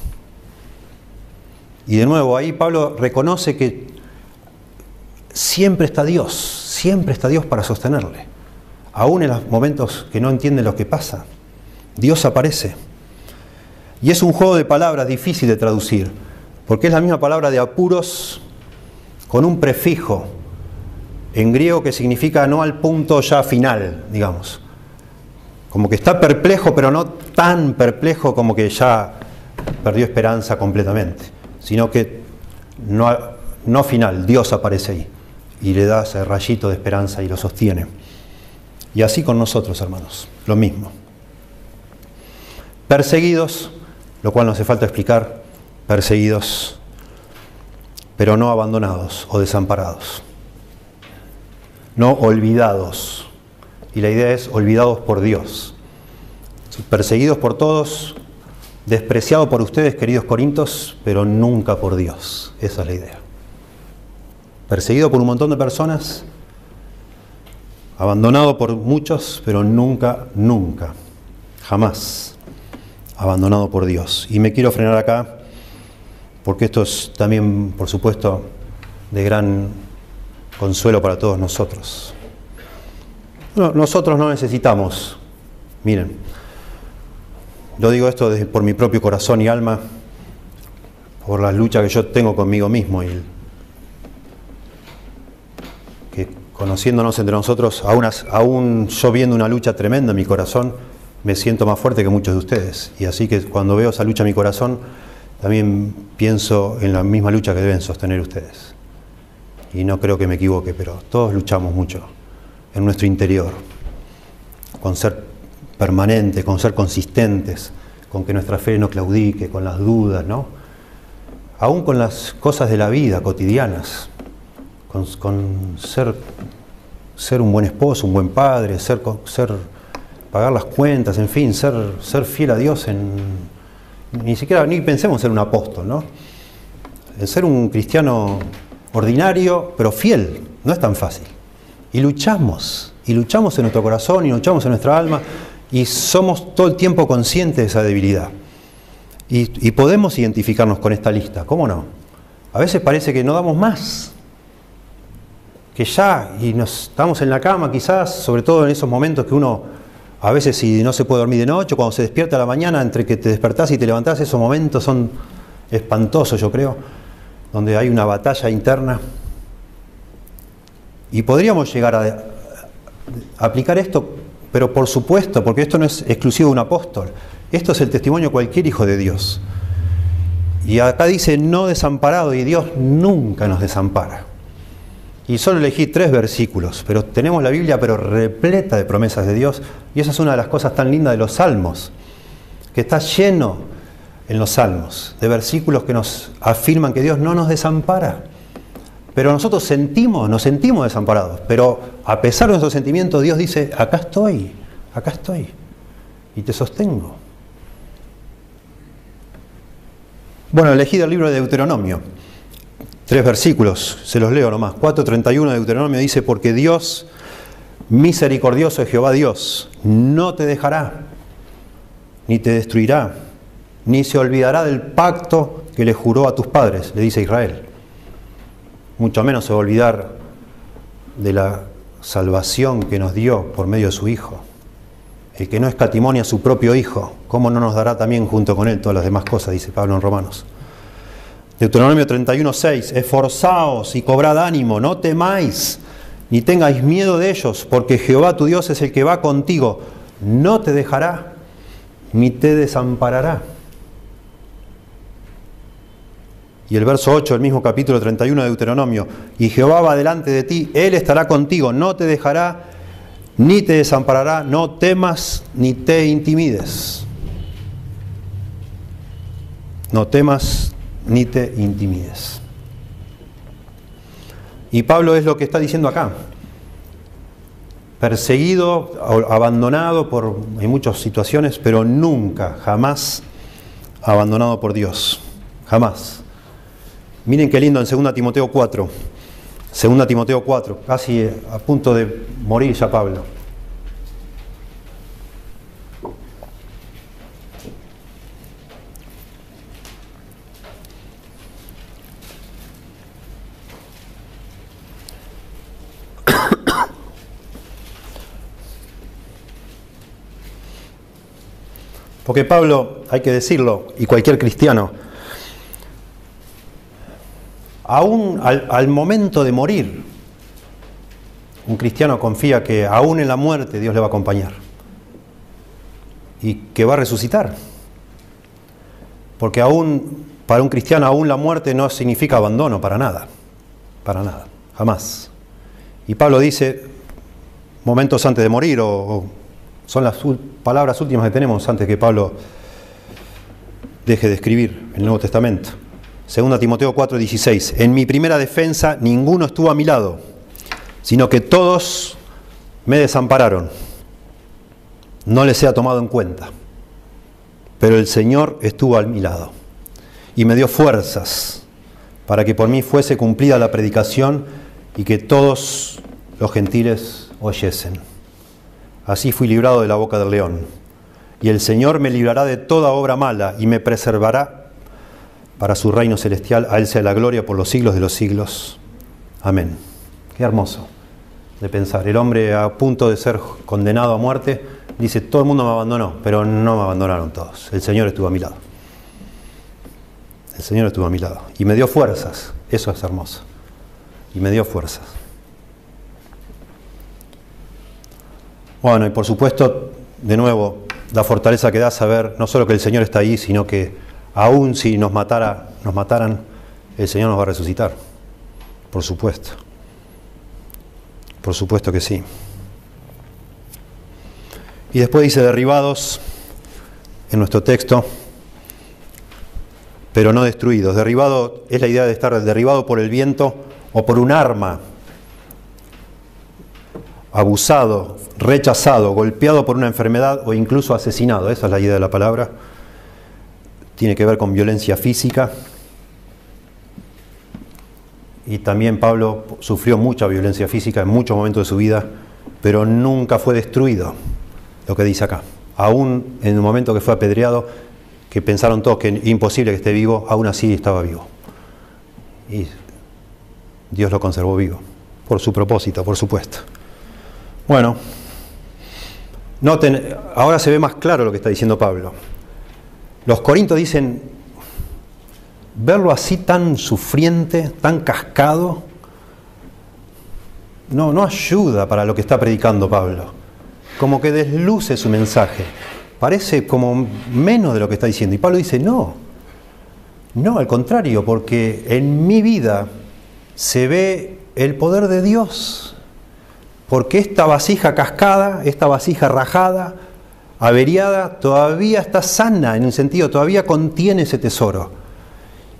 Y de nuevo, ahí Pablo reconoce que siempre está Dios, siempre está Dios para sostenerle. Aún en los momentos que no entiende lo que pasa, Dios aparece. Y es un juego de palabras difícil de traducir, porque es la misma palabra de apuros con un prefijo en griego que significa no al punto ya final, digamos. Como que está perplejo, pero no tan perplejo como que ya perdió esperanza completamente sino que no, no final, Dios aparece ahí y le da ese rayito de esperanza y lo sostiene. Y así con nosotros, hermanos, lo mismo. Perseguidos, lo cual no hace falta explicar, perseguidos, pero no abandonados o desamparados. No olvidados. Y la idea es olvidados por Dios. Perseguidos por todos, despreciado por ustedes, queridos corintos, pero nunca por Dios. Esa es la idea. Perseguido por un montón de personas, abandonado por muchos, pero nunca, nunca, jamás abandonado por Dios. Y me quiero frenar acá, porque esto es también, por supuesto, de gran consuelo para todos nosotros. nosotros no necesitamos, miren, lo digo esto por mi propio corazón y alma, por la lucha que yo tengo conmigo mismo y que conociéndonos entre nosotros, aún, aún yo viendo una lucha tremenda en mi corazón, me siento más fuerte que muchos de ustedes. Y así que cuando veo esa lucha en mi corazón, también pienso en la misma lucha que deben sostener ustedes. y no creo que me equivoque, pero todos luchamos mucho en nuestro interior, con ser permanentes, con ser consistentes, con que nuestra fe no claudique, con las dudas, ¿no? Aún con las cosas de la vida cotidianas, con, ser, ser, un buen esposo, un buen padre, ser, ser, pagar las cuentas, en fin, ser, ser fiel a Dios en, ni siquiera ni pensemos en ser un apóstol, ¿no? En ser un cristiano ordinario, pero fiel, no es tan fácil. Y luchamos, y luchamos en nuestro corazón, y luchamos en nuestra alma, y somos todo el tiempo conscientes de esa debilidad. Y, podemos identificarnos con esta lista, ¿cómo no? A veces parece que no damos más, que ya, y nos estamos en la cama quizás, sobre todo en esos momentos que uno, a veces si no se puede dormir de noche, cuando se despierta a la mañana, entre que te despertás y te levantás, esos momentos son espantosos, yo creo, donde hay una batalla interna. Y podríamos llegar a aplicar esto pero por supuesto, porque esto no es exclusivo de un apóstol, esto es el testimonio de cualquier hijo de Dios. Y acá dice no desamparado y Dios nunca nos desampara. Y solo elegí tres versículos, pero tenemos la Biblia pero repleta de promesas de Dios y esa es una de las cosas tan lindas de los salmos, que está lleno en los salmos de versículos que nos afirman que Dios no nos desampara. Pero nosotros sentimos, nos sentimos desamparados. Pero a pesar de nuestros sentimientos, Dios dice, acá estoy, acá estoy. Y te sostengo. Bueno, elegí el libro de Deuteronomio. Tres versículos, se los leo nomás. 4.31 de Deuteronomio dice, porque Dios, misericordioso es Jehová Dios, no te dejará, ni te destruirá, ni se olvidará del pacto que le juró a tus padres, le dice Israel mucho menos se va a olvidar de la salvación que nos dio por medio de su Hijo. El que no escatimonia a su propio Hijo, ¿cómo no nos dará también junto con Él todas las demás cosas? Dice Pablo en Romanos. Deuteronomio 31.6, esforzaos y cobrad ánimo, no temáis, ni tengáis miedo de ellos, porque Jehová tu Dios es el que va contigo, no te dejará, ni te desamparará. Y el verso 8 del mismo capítulo 31 de Deuteronomio, y Jehová va delante de ti, Él estará contigo, no te dejará ni te desamparará, no temas ni te intimides. No temas ni te intimides. Y Pablo es lo que está diciendo acá. Perseguido, abandonado por, en muchas situaciones, pero nunca, jamás abandonado por Dios. Jamás. Miren qué lindo en 2 Timoteo 4. 2 Timoteo 4, casi a punto de morir ya Pablo. Porque Pablo, hay que decirlo, y cualquier cristiano, aún al, momento de morir, un cristiano confía que aún en la muerte Dios le va a acompañar y que va a resucitar. Porque aún, para un cristiano, aún la muerte no significa abandono para nada, para nada, jamás. Y Pablo dice, momentos antes de morir, o, son las palabras últimas que tenemos antes que Pablo deje de escribir el Nuevo Testamento. 2 Timoteo 4:16, en mi primera defensa ninguno estuvo a mi lado, sino que todos me desampararon. No les he tomado en cuenta, pero el Señor estuvo a mi lado y me dio fuerzas para que por mí fuese cumplida la predicación y que todos los gentiles oyesen. Así fui librado de la boca del león. Y el Señor me librará de toda obra mala y me preservará para su reino celestial. A Él sea la gloria por los siglos de los siglos. Amén. Qué hermoso de pensar. El hombre a punto de ser condenado a muerte dice, todo el mundo me abandonó, pero no me abandonaron todos. El Señor estuvo a mi lado. El Señor estuvo a mi lado. Y me dio fuerzas. Eso es hermoso. Y me dio fuerzas. Bueno, y por supuesto, de nuevo, la fortaleza que da saber no solo que el Señor está ahí, sino que aún si nos, matara, nos mataran, el Señor nos va a resucitar. Por supuesto. Por supuesto que sí. Y después dice derribados en nuestro texto, pero no destruidos. Derribado es la idea de estar derribado por el viento o por un arma, abusado, rechazado, golpeado por una enfermedad o incluso asesinado. Esa es la idea de la palabra. Tiene que ver con violencia física. Y también Pablo sufrió mucha violencia física en muchos momentos de su vida, pero nunca fue destruido, lo que dice acá. Aún en el momento que fue apedreado, que pensaron todos que imposible que esté vivo, aún así estaba vivo. Y Dios lo conservó vivo, por su propósito, por supuesto. Bueno, noten, ahora se ve más claro lo que está diciendo Pablo. Los corintios dicen, verlo así tan sufriente, tan cascado, no, no ayuda para lo que está predicando Pablo. Como que desluce su mensaje. Parece como menos de lo que está diciendo. Y Pablo dice, no, no, al contrario, porque en mi vida se ve el poder de Dios. Porque esta vasija cascada, esta vasija rajada, averiada, todavía está sana en un sentido, todavía contiene ese tesoro.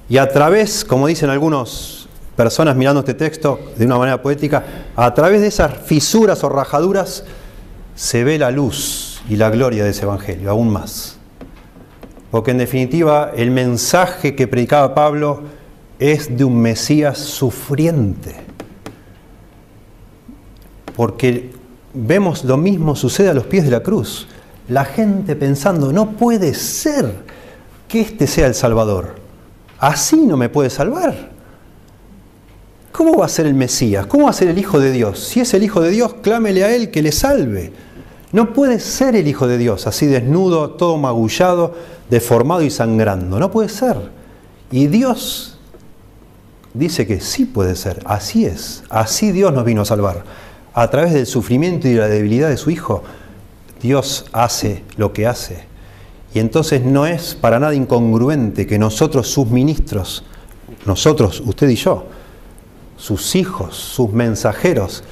Y a través, como dicen algunas personas mirando este texto de una manera poética, a través de esas fisuras o rajaduras se ve la luz y la gloria de ese Evangelio, aún más. Porque en definitiva el mensaje que predicaba Pablo es de un Mesías sufriente. Porque vemos lo mismo sucede a los pies de la cruz. La gente pensando, no puede ser que este sea el Salvador. Así no me puede salvar. ¿Cómo va a ser el Mesías? ¿Cómo va a ser el Hijo de Dios? Si es el Hijo de Dios, clámele a Él que le salve. No puede ser el Hijo de Dios así desnudo, todo magullado, deformado y sangrando. No puede ser. Y Dios dice que sí puede ser, así es, así Dios nos vino a salvar. A través del sufrimiento y de la debilidad de su Hijo, Dios hace lo que hace. Y entonces no es para nada incongruente que nosotros, sus ministros, nosotros, usted y yo, sus hijos, sus mensajeros,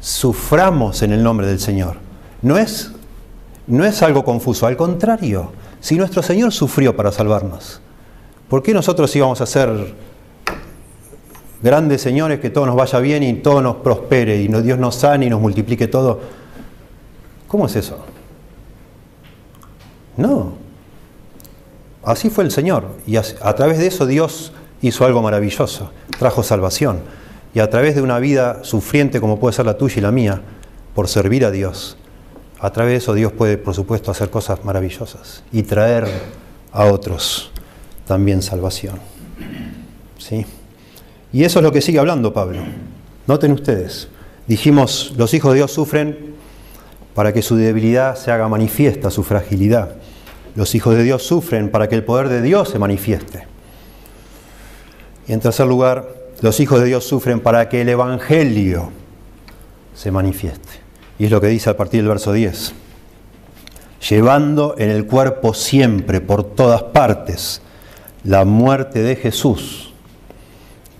suframos en el nombre del Señor. No es, no es algo confuso, al contrario, si nuestro Señor sufrió para salvarnos, ¿por qué nosotros íbamos a ser grandes señores, que todo nos vaya bien y todo nos prospere y Dios nos sane y nos multiplique todo. ¿Cómo es eso? No. Así fue el Señor y a, través de eso Dios hizo algo maravilloso, trajo salvación. Y a través de una vida sufriente como puede ser la tuya y la mía, por servir a Dios, a través de eso Dios puede, por supuesto, hacer cosas maravillosas y traer a otros también salvación. ¿Sí? Y eso es lo que sigue hablando Pablo. Noten ustedes, dijimos, los hijos de Dios sufren para que su debilidad se haga manifiesta, su fragilidad. Los hijos de Dios sufren para que el poder de Dios se manifieste. Y en tercer lugar, los hijos de Dios sufren para que el Evangelio se manifieste. Y es lo que dice a partir del verso 10. Llevando en el cuerpo siempre, por todas partes, la muerte de Jesús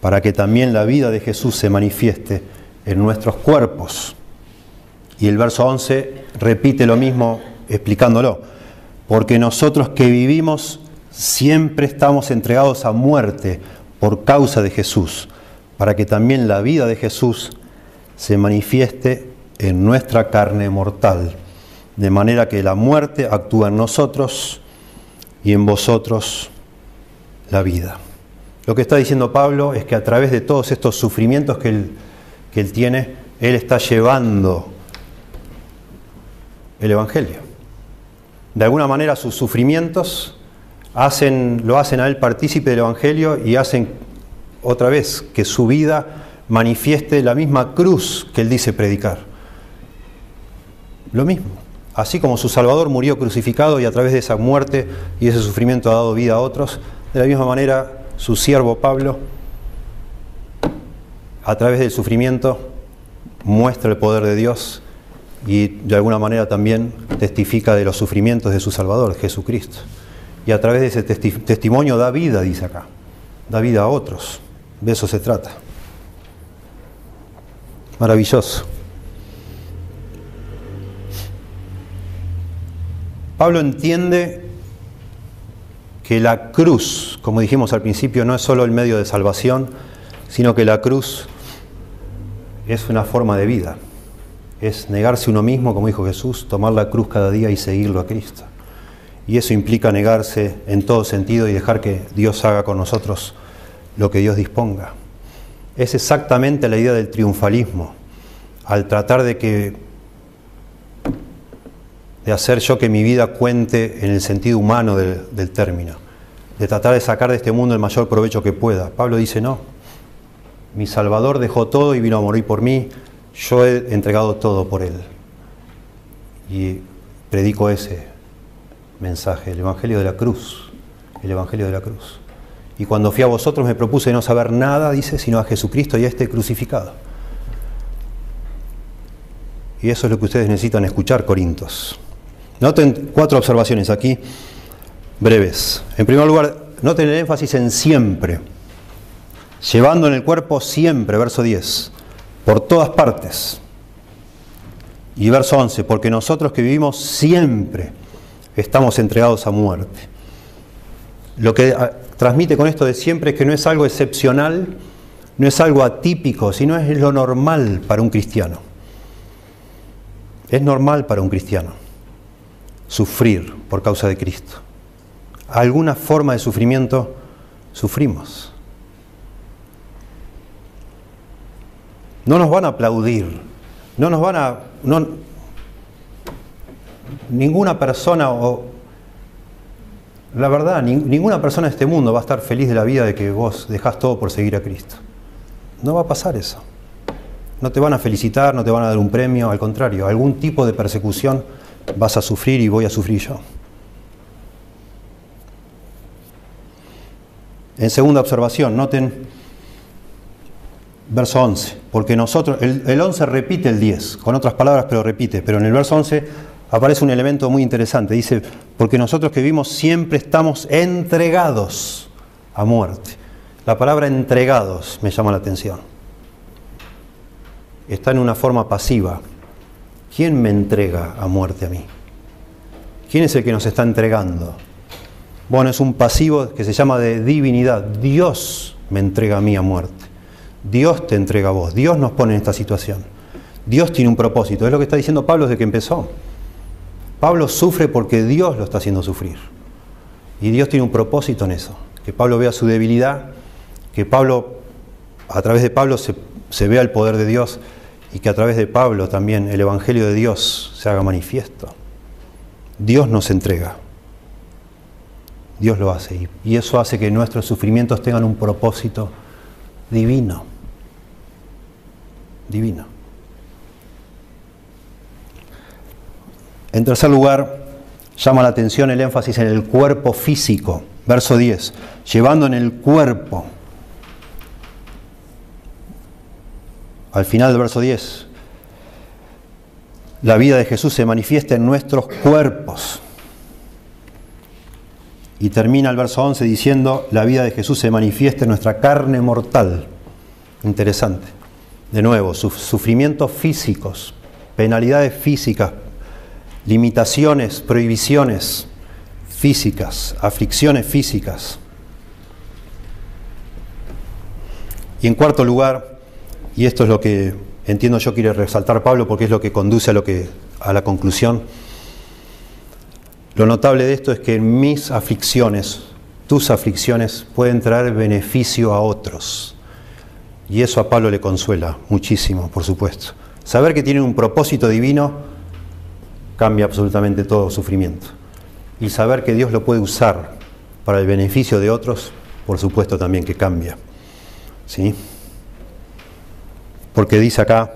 para que también la vida de Jesús se manifieste en nuestros cuerpos. Y el verso 11 repite lo mismo explicándolo, porque nosotros que vivimos siempre estamos entregados a muerte por causa de Jesús, para que también la vida de Jesús se manifieste en nuestra carne mortal, de manera que la muerte actúa en nosotros y en vosotros la vida. Lo que está diciendo Pablo es que a través de todos estos sufrimientos que él, que él tiene, él está llevando el Evangelio. De alguna manera sus sufrimientos hacen, lo hacen a él partícipe del Evangelio y hacen otra vez que su vida manifieste la misma cruz que él dice predicar. Lo mismo. Así como su Salvador murió crucificado y a través de esa muerte y ese sufrimiento ha dado vida a otros, de la misma manera su siervo Pablo, a través del sufrimiento, muestra el poder de Dios y de alguna manera también testifica de los sufrimientos de su Salvador, Jesucristo. Y a través de ese testimonio da vida, dice acá, da vida a otros. De eso se trata. Maravilloso. Pablo entiende que la cruz, como dijimos al principio, no es solo el medio de salvación, sino que la cruz es una forma de vida. Es negarse uno mismo, como dijo Jesús, tomar la cruz cada día y seguirlo a Cristo. Y eso implica negarse en todo sentido y dejar que Dios haga con nosotros lo que Dios disponga. Es exactamente la idea del triunfalismo, al tratar de que de hacer yo que mi vida cuente en el sentido humano del, del término, de tratar de sacar de este mundo el mayor provecho que pueda. Pablo dice, no, mi Salvador dejó todo y vino a morir por mí, yo he entregado todo por Él. Y predico ese mensaje, el Evangelio de la Cruz, el Evangelio de la Cruz. Y cuando fui a vosotros me propuse no saber nada, dice, sino a Jesucristo y a este crucificado. Y eso es lo que ustedes necesitan escuchar, Corintos. Noten cuatro observaciones aquí, breves. En primer lugar, noten el énfasis en siempre, llevando en el cuerpo siempre, verso 10, por todas partes. Y verso 11, porque nosotros que vivimos siempre estamos entregados a muerte. Lo que ah, transmite con esto de siempre es que no es algo excepcional, no es algo atípico, sino es lo normal para un cristiano. Es normal para un cristiano sufrir por causa de Cristo. Alguna forma de sufrimiento sufrimos. No nos van a aplaudir, no nos van a... No, ninguna persona o... La verdad, ninguna persona en este mundo va a estar feliz de la vida de que vos dejás todo por seguir a Cristo. No va a pasar eso. No te van a felicitar, no te van a dar un premio, al contrario, algún tipo de persecución vas a sufrir y voy a sufrir yo. En segunda observación, noten verso 11, porque nosotros, el, 11 repite el 10, con otras palabras, pero repite, pero en el verso 11 aparece un elemento muy interesante, dice, porque nosotros que vivimos siempre estamos entregados a muerte. La palabra entregados me llama la atención. Está en una forma pasiva, ¿quién me entrega a muerte a mí? ¿Quién es el que nos está entregando? Bueno, es un pasivo que se llama de divinidad. Dios me entrega a mí a muerte. Dios te entrega a vos. Dios nos pone en esta situación. Dios tiene un propósito. Es lo que está diciendo Pablo desde que empezó. Pablo sufre porque Dios lo está haciendo sufrir. Y Dios tiene un propósito en eso. Que Pablo vea su debilidad, que Pablo, a través de Pablo se, se vea el poder de Dios y que a través de Pablo también el Evangelio de Dios se haga manifiesto. Dios nos entrega. Dios lo hace y eso hace que nuestros sufrimientos tengan un propósito divino. Divino. En tercer lugar, llama la atención el énfasis en el cuerpo físico. Verso 10. Llevando en el cuerpo al final del verso 10, la vida de Jesús se manifiesta en nuestros cuerpos. Y termina el verso 11 diciendo, la vida de Jesús se manifiesta en nuestra carne mortal. Interesante. De nuevo, sufrimientos físicos, penalidades físicas, limitaciones, prohibiciones físicas, aflicciones físicas. Y en cuarto lugar, y esto es lo que entiendo yo quiere resaltar Pablo porque es lo que conduce a, lo que, a la conclusión. Lo notable de esto es que mis aflicciones, tus aflicciones, pueden traer beneficio a otros. Y eso a Pablo le consuela muchísimo, por supuesto. Saber que tiene un propósito divino cambia absolutamente todo sufrimiento. Y saber que Dios lo puede usar para el beneficio de otros, por supuesto también que cambia. ¿Sí? porque dice acá,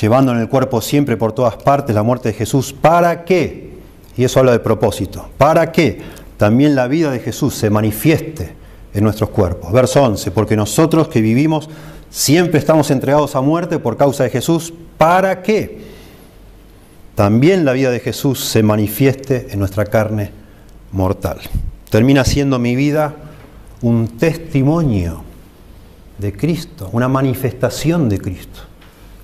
llevando en el cuerpo siempre por todas partes la muerte de Jesús, ¿para qué? Y eso habla de propósito, ¿para qué? También la vida de Jesús se manifieste en nuestros cuerpos. Verso 11, porque nosotros que vivimos siempre estamos entregados a muerte por causa de Jesús, ¿para qué? También la vida de Jesús se manifieste en nuestra carne mortal. Termina siendo mi vida un testimonio de Cristo, una manifestación de Cristo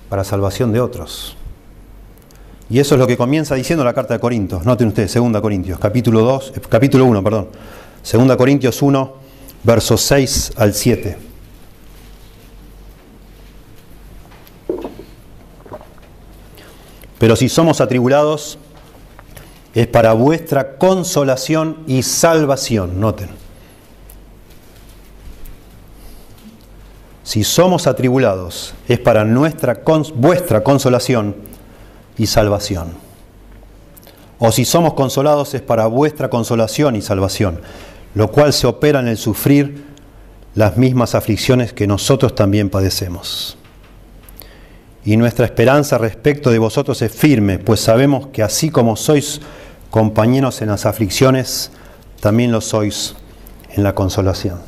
para salvación de otros. Y eso es lo que comienza diciendo la carta de Corintios. Noten ustedes, 2 Corintios, capítulo 2, eh, capítulo 1, perdón. 2 Corintios 1, versos 6 al 7. Pero si somos atribulados, es para vuestra consolación y salvación. Noten. Si somos atribulados, es para nuestra, vuestra consolación y salvación. O si somos consolados es para vuestra consolación y salvación, lo cual se opera en el sufrir las mismas aflicciones que nosotros también padecemos. Y nuestra esperanza respecto de vosotros es firme, pues sabemos que así como sois compañeros en las aflicciones, también lo sois en la consolación.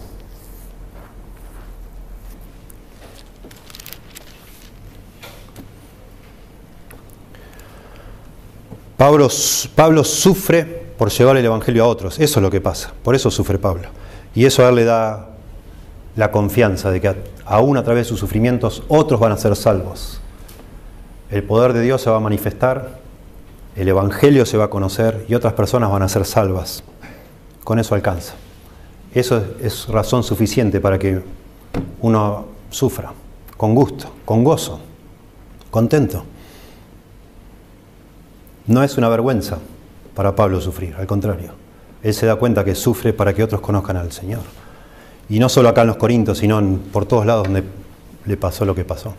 Pablo, Pablo, sufre por llevar el Evangelio a otros, eso es lo que pasa, por eso sufre Pablo. Y eso a él le da la confianza de que aún a través de sus sufrimientos otros van a ser salvos. El poder de Dios se va a manifestar, el Evangelio se va a conocer y otras personas van a ser salvas. Con eso alcanza. Eso es razón suficiente para que uno sufra, con gusto, con gozo, contento. No es una vergüenza para Pablo sufrir, al contrario. Él se da cuenta que sufre para que otros conozcan al Señor. Y no solo acá en los Corintios, sino por todos lados donde le pasó lo que pasó.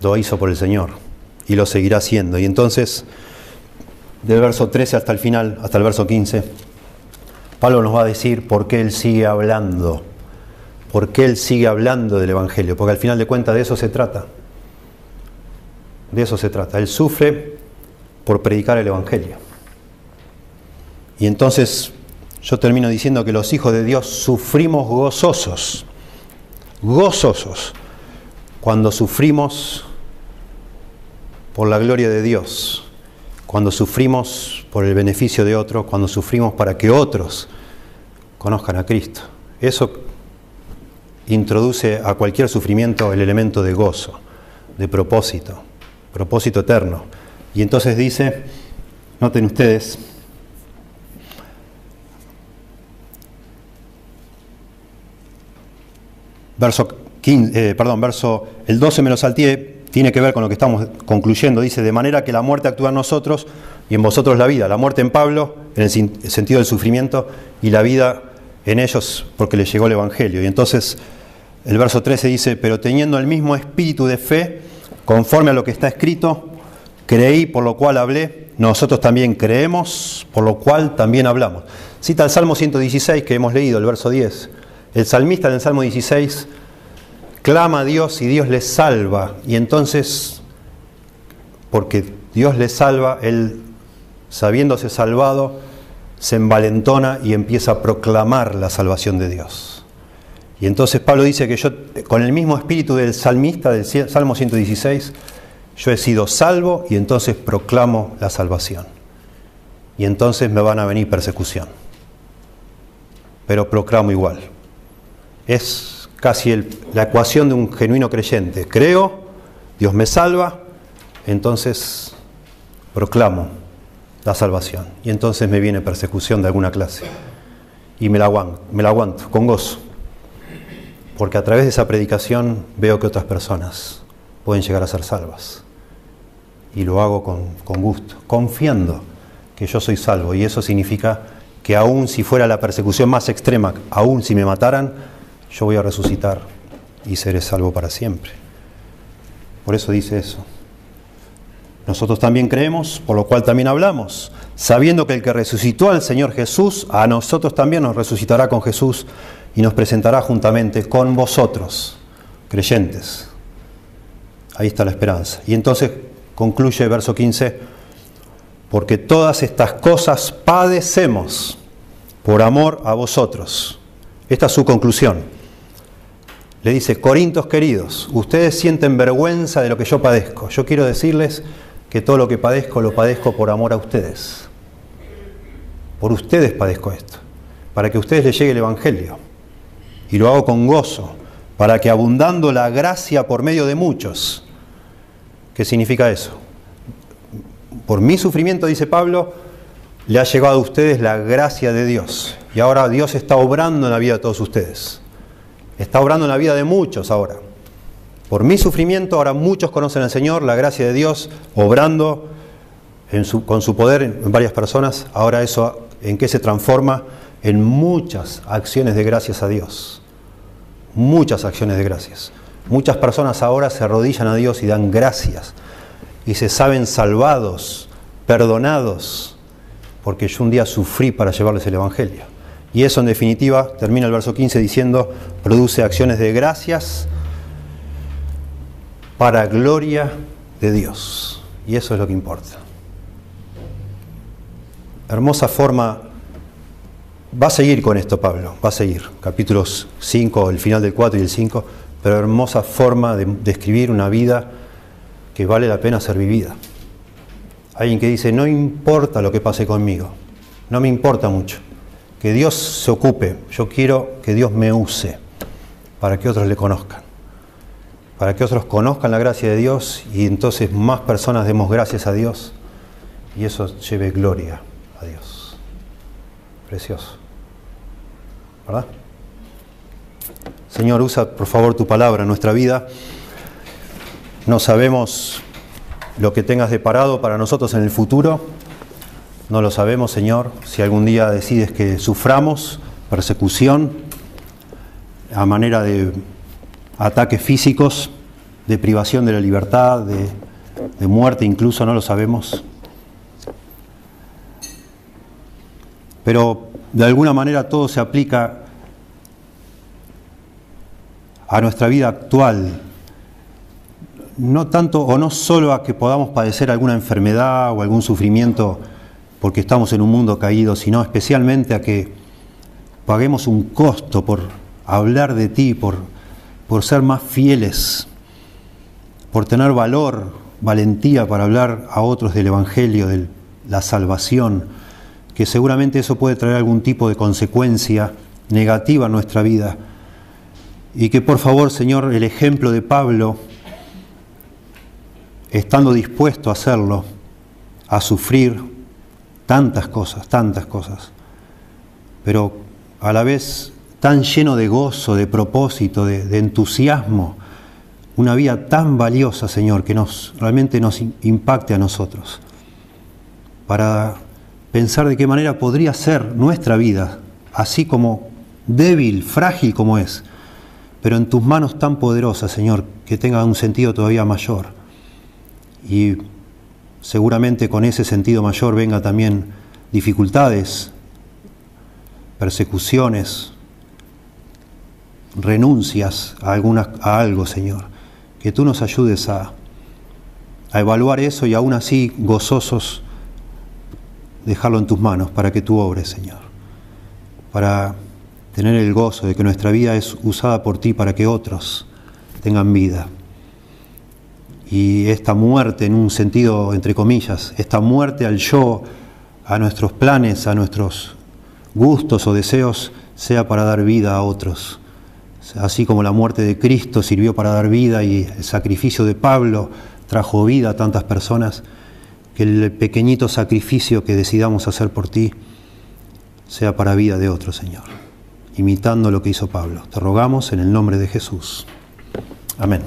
Lo hizo por el Señor y lo seguirá haciendo. Y entonces, del verso 13 hasta el final, hasta el verso 15, Pablo nos va a decir por qué él sigue hablando, por qué él sigue hablando del Evangelio, porque al final de cuentas de eso se trata. De eso se trata. Él sufre por predicar el Evangelio. Y entonces yo termino diciendo que los hijos de Dios sufrimos gozosos, gozosos, cuando sufrimos por la gloria de Dios, cuando sufrimos por el beneficio de otros, cuando sufrimos para que otros conozcan a Cristo. Eso introduce a cualquier sufrimiento el elemento de gozo, de propósito, propósito eterno. Y entonces dice, noten ustedes, verso 15, eh, perdón, verso el 12 me lo salteé, tiene que ver con lo que estamos concluyendo, dice, de manera que la muerte actúa en nosotros y en vosotros la vida, la muerte en Pablo en el sentido del sufrimiento y la vida en ellos porque les llegó el Evangelio. Y entonces el verso 13 dice, pero teniendo el mismo espíritu de fe, conforme a lo que está escrito, Creí, por lo cual hablé. Nosotros también creemos, por lo cual también hablamos. Cita el Salmo 116 que hemos leído, el verso 10. El salmista en el Salmo 16 clama a Dios y Dios le salva. Y entonces, porque Dios le salva, él, sabiéndose salvado, se envalentona y empieza a proclamar la salvación de Dios. Y entonces Pablo dice que yo, con el mismo espíritu del salmista del Salmo 116, yo he sido salvo y entonces proclamo la salvación. Y entonces me van a venir persecución. Pero proclamo igual. Es casi la ecuación de un genuino creyente. Creo, Dios me salva, entonces proclamo la salvación. Y entonces me viene persecución de alguna clase. Y me la aguanto, me la aguanto con gozo. Porque a través de esa predicación veo que otras personas pueden llegar a ser salvas y lo hago con, gusto, confiando que yo soy salvo. Y eso significa que aún si fuera la persecución más extrema, aún si me mataran, yo voy a resucitar y seré salvo para siempre. Por eso dice eso. Nosotros también creemos, por lo cual también hablamos, sabiendo que el que resucitó al Señor Jesús, a nosotros también nos resucitará con Jesús y nos presentará juntamente con vosotros, creyentes. Ahí está la esperanza. Y entonces concluye verso 15, porque todas estas cosas padecemos por amor a vosotros. Esta es su conclusión. Le dice, Corintos queridos, ustedes sienten vergüenza de lo que yo padezco. Yo quiero decirles que todo lo que padezco lo padezco por amor a ustedes. Por ustedes padezco esto, para que a ustedes les llegue el Evangelio. Y lo hago con gozo, para que abundando la gracia por medio de muchos. ¿Qué significa eso? Por mi sufrimiento, dice Pablo, le ha llegado a ustedes la gracia de Dios. Y ahora Dios está obrando en la vida de todos ustedes. Está obrando en la vida de muchos ahora. Por mi sufrimiento, ahora muchos conocen al Señor, la gracia de Dios, obrando con su poder en varias personas. Ahora eso, ¿en qué se transforma? En muchas acciones de gracias a Dios muchas acciones de gracias. Muchas personas ahora se arrodillan a Dios y dan gracias y se saben salvados, perdonados, porque yo un día sufrí para llevarles el Evangelio. Y eso en definitiva, termina el verso 15 diciendo, produce acciones de gracias para gloria de Dios. Y eso es lo que importa. Hermosa forma Va a seguir con esto Pablo, va a seguir. Capítulos 5, el final del 4 y el 5, pero hermosa forma de describir una vida que vale la pena ser vivida. Alguien que dice, no importa lo que pase conmigo, no me importa mucho, que Dios se ocupe, yo quiero que Dios me use para que otros le conozcan, para que otros conozcan la gracia de Dios y entonces más personas demos gracias a Dios y eso lleve gloria a Dios. Precioso. ¿verdad? Señor, usa por favor tu palabra en nuestra vida. No sabemos lo que tengas de parado para nosotros en el futuro. No lo sabemos, Señor. Si algún día decides que suframos persecución a manera de ataques físicos, de privación de la libertad, de, muerte incluso, no lo sabemos. Pero de alguna manera todo se aplica a nuestra vida actual, no tanto o no solo a que podamos padecer alguna enfermedad o algún sufrimiento porque estamos en un mundo caído, sino especialmente a que paguemos un costo por hablar de ti, por, por ser más fieles, por tener valor, valentía para hablar a otros del Evangelio, de la salvación que seguramente eso puede traer algún tipo de consecuencia negativa en nuestra vida. Y que por favor, Señor, el ejemplo de Pablo, estando dispuesto a hacerlo, a sufrir tantas cosas, tantas cosas, pero a la vez tan lleno de gozo, de propósito, de, entusiasmo, una vida tan valiosa, Señor, que nos realmente nos impacte a nosotros, para pensar de qué manera podría ser nuestra vida, así como débil, frágil como es, pero en tus manos tan poderosas, Señor, que tenga un sentido todavía mayor. Y seguramente con ese sentido mayor venga también dificultades, persecuciones, renuncias a, alguna, a algo, Señor. Que tú nos ayudes a, a evaluar eso y aún así gozosos dejarlo en tus manos para que tú obres, Señor. Para tener el gozo de que nuestra vida es usada por ti para que otros tengan vida. Y esta muerte, en un sentido, entre comillas, esta muerte al yo, a nuestros planes, a nuestros gustos o deseos, sea para dar vida a otros. Así como la muerte de Cristo sirvió para dar vida y el sacrificio de Pablo trajo vida a tantas personas, que el pequeñito sacrificio que decidamos hacer por ti sea para vida de otro, Señor, imitando lo que hizo Pablo. Te rogamos en el nombre de Jesús. Amén.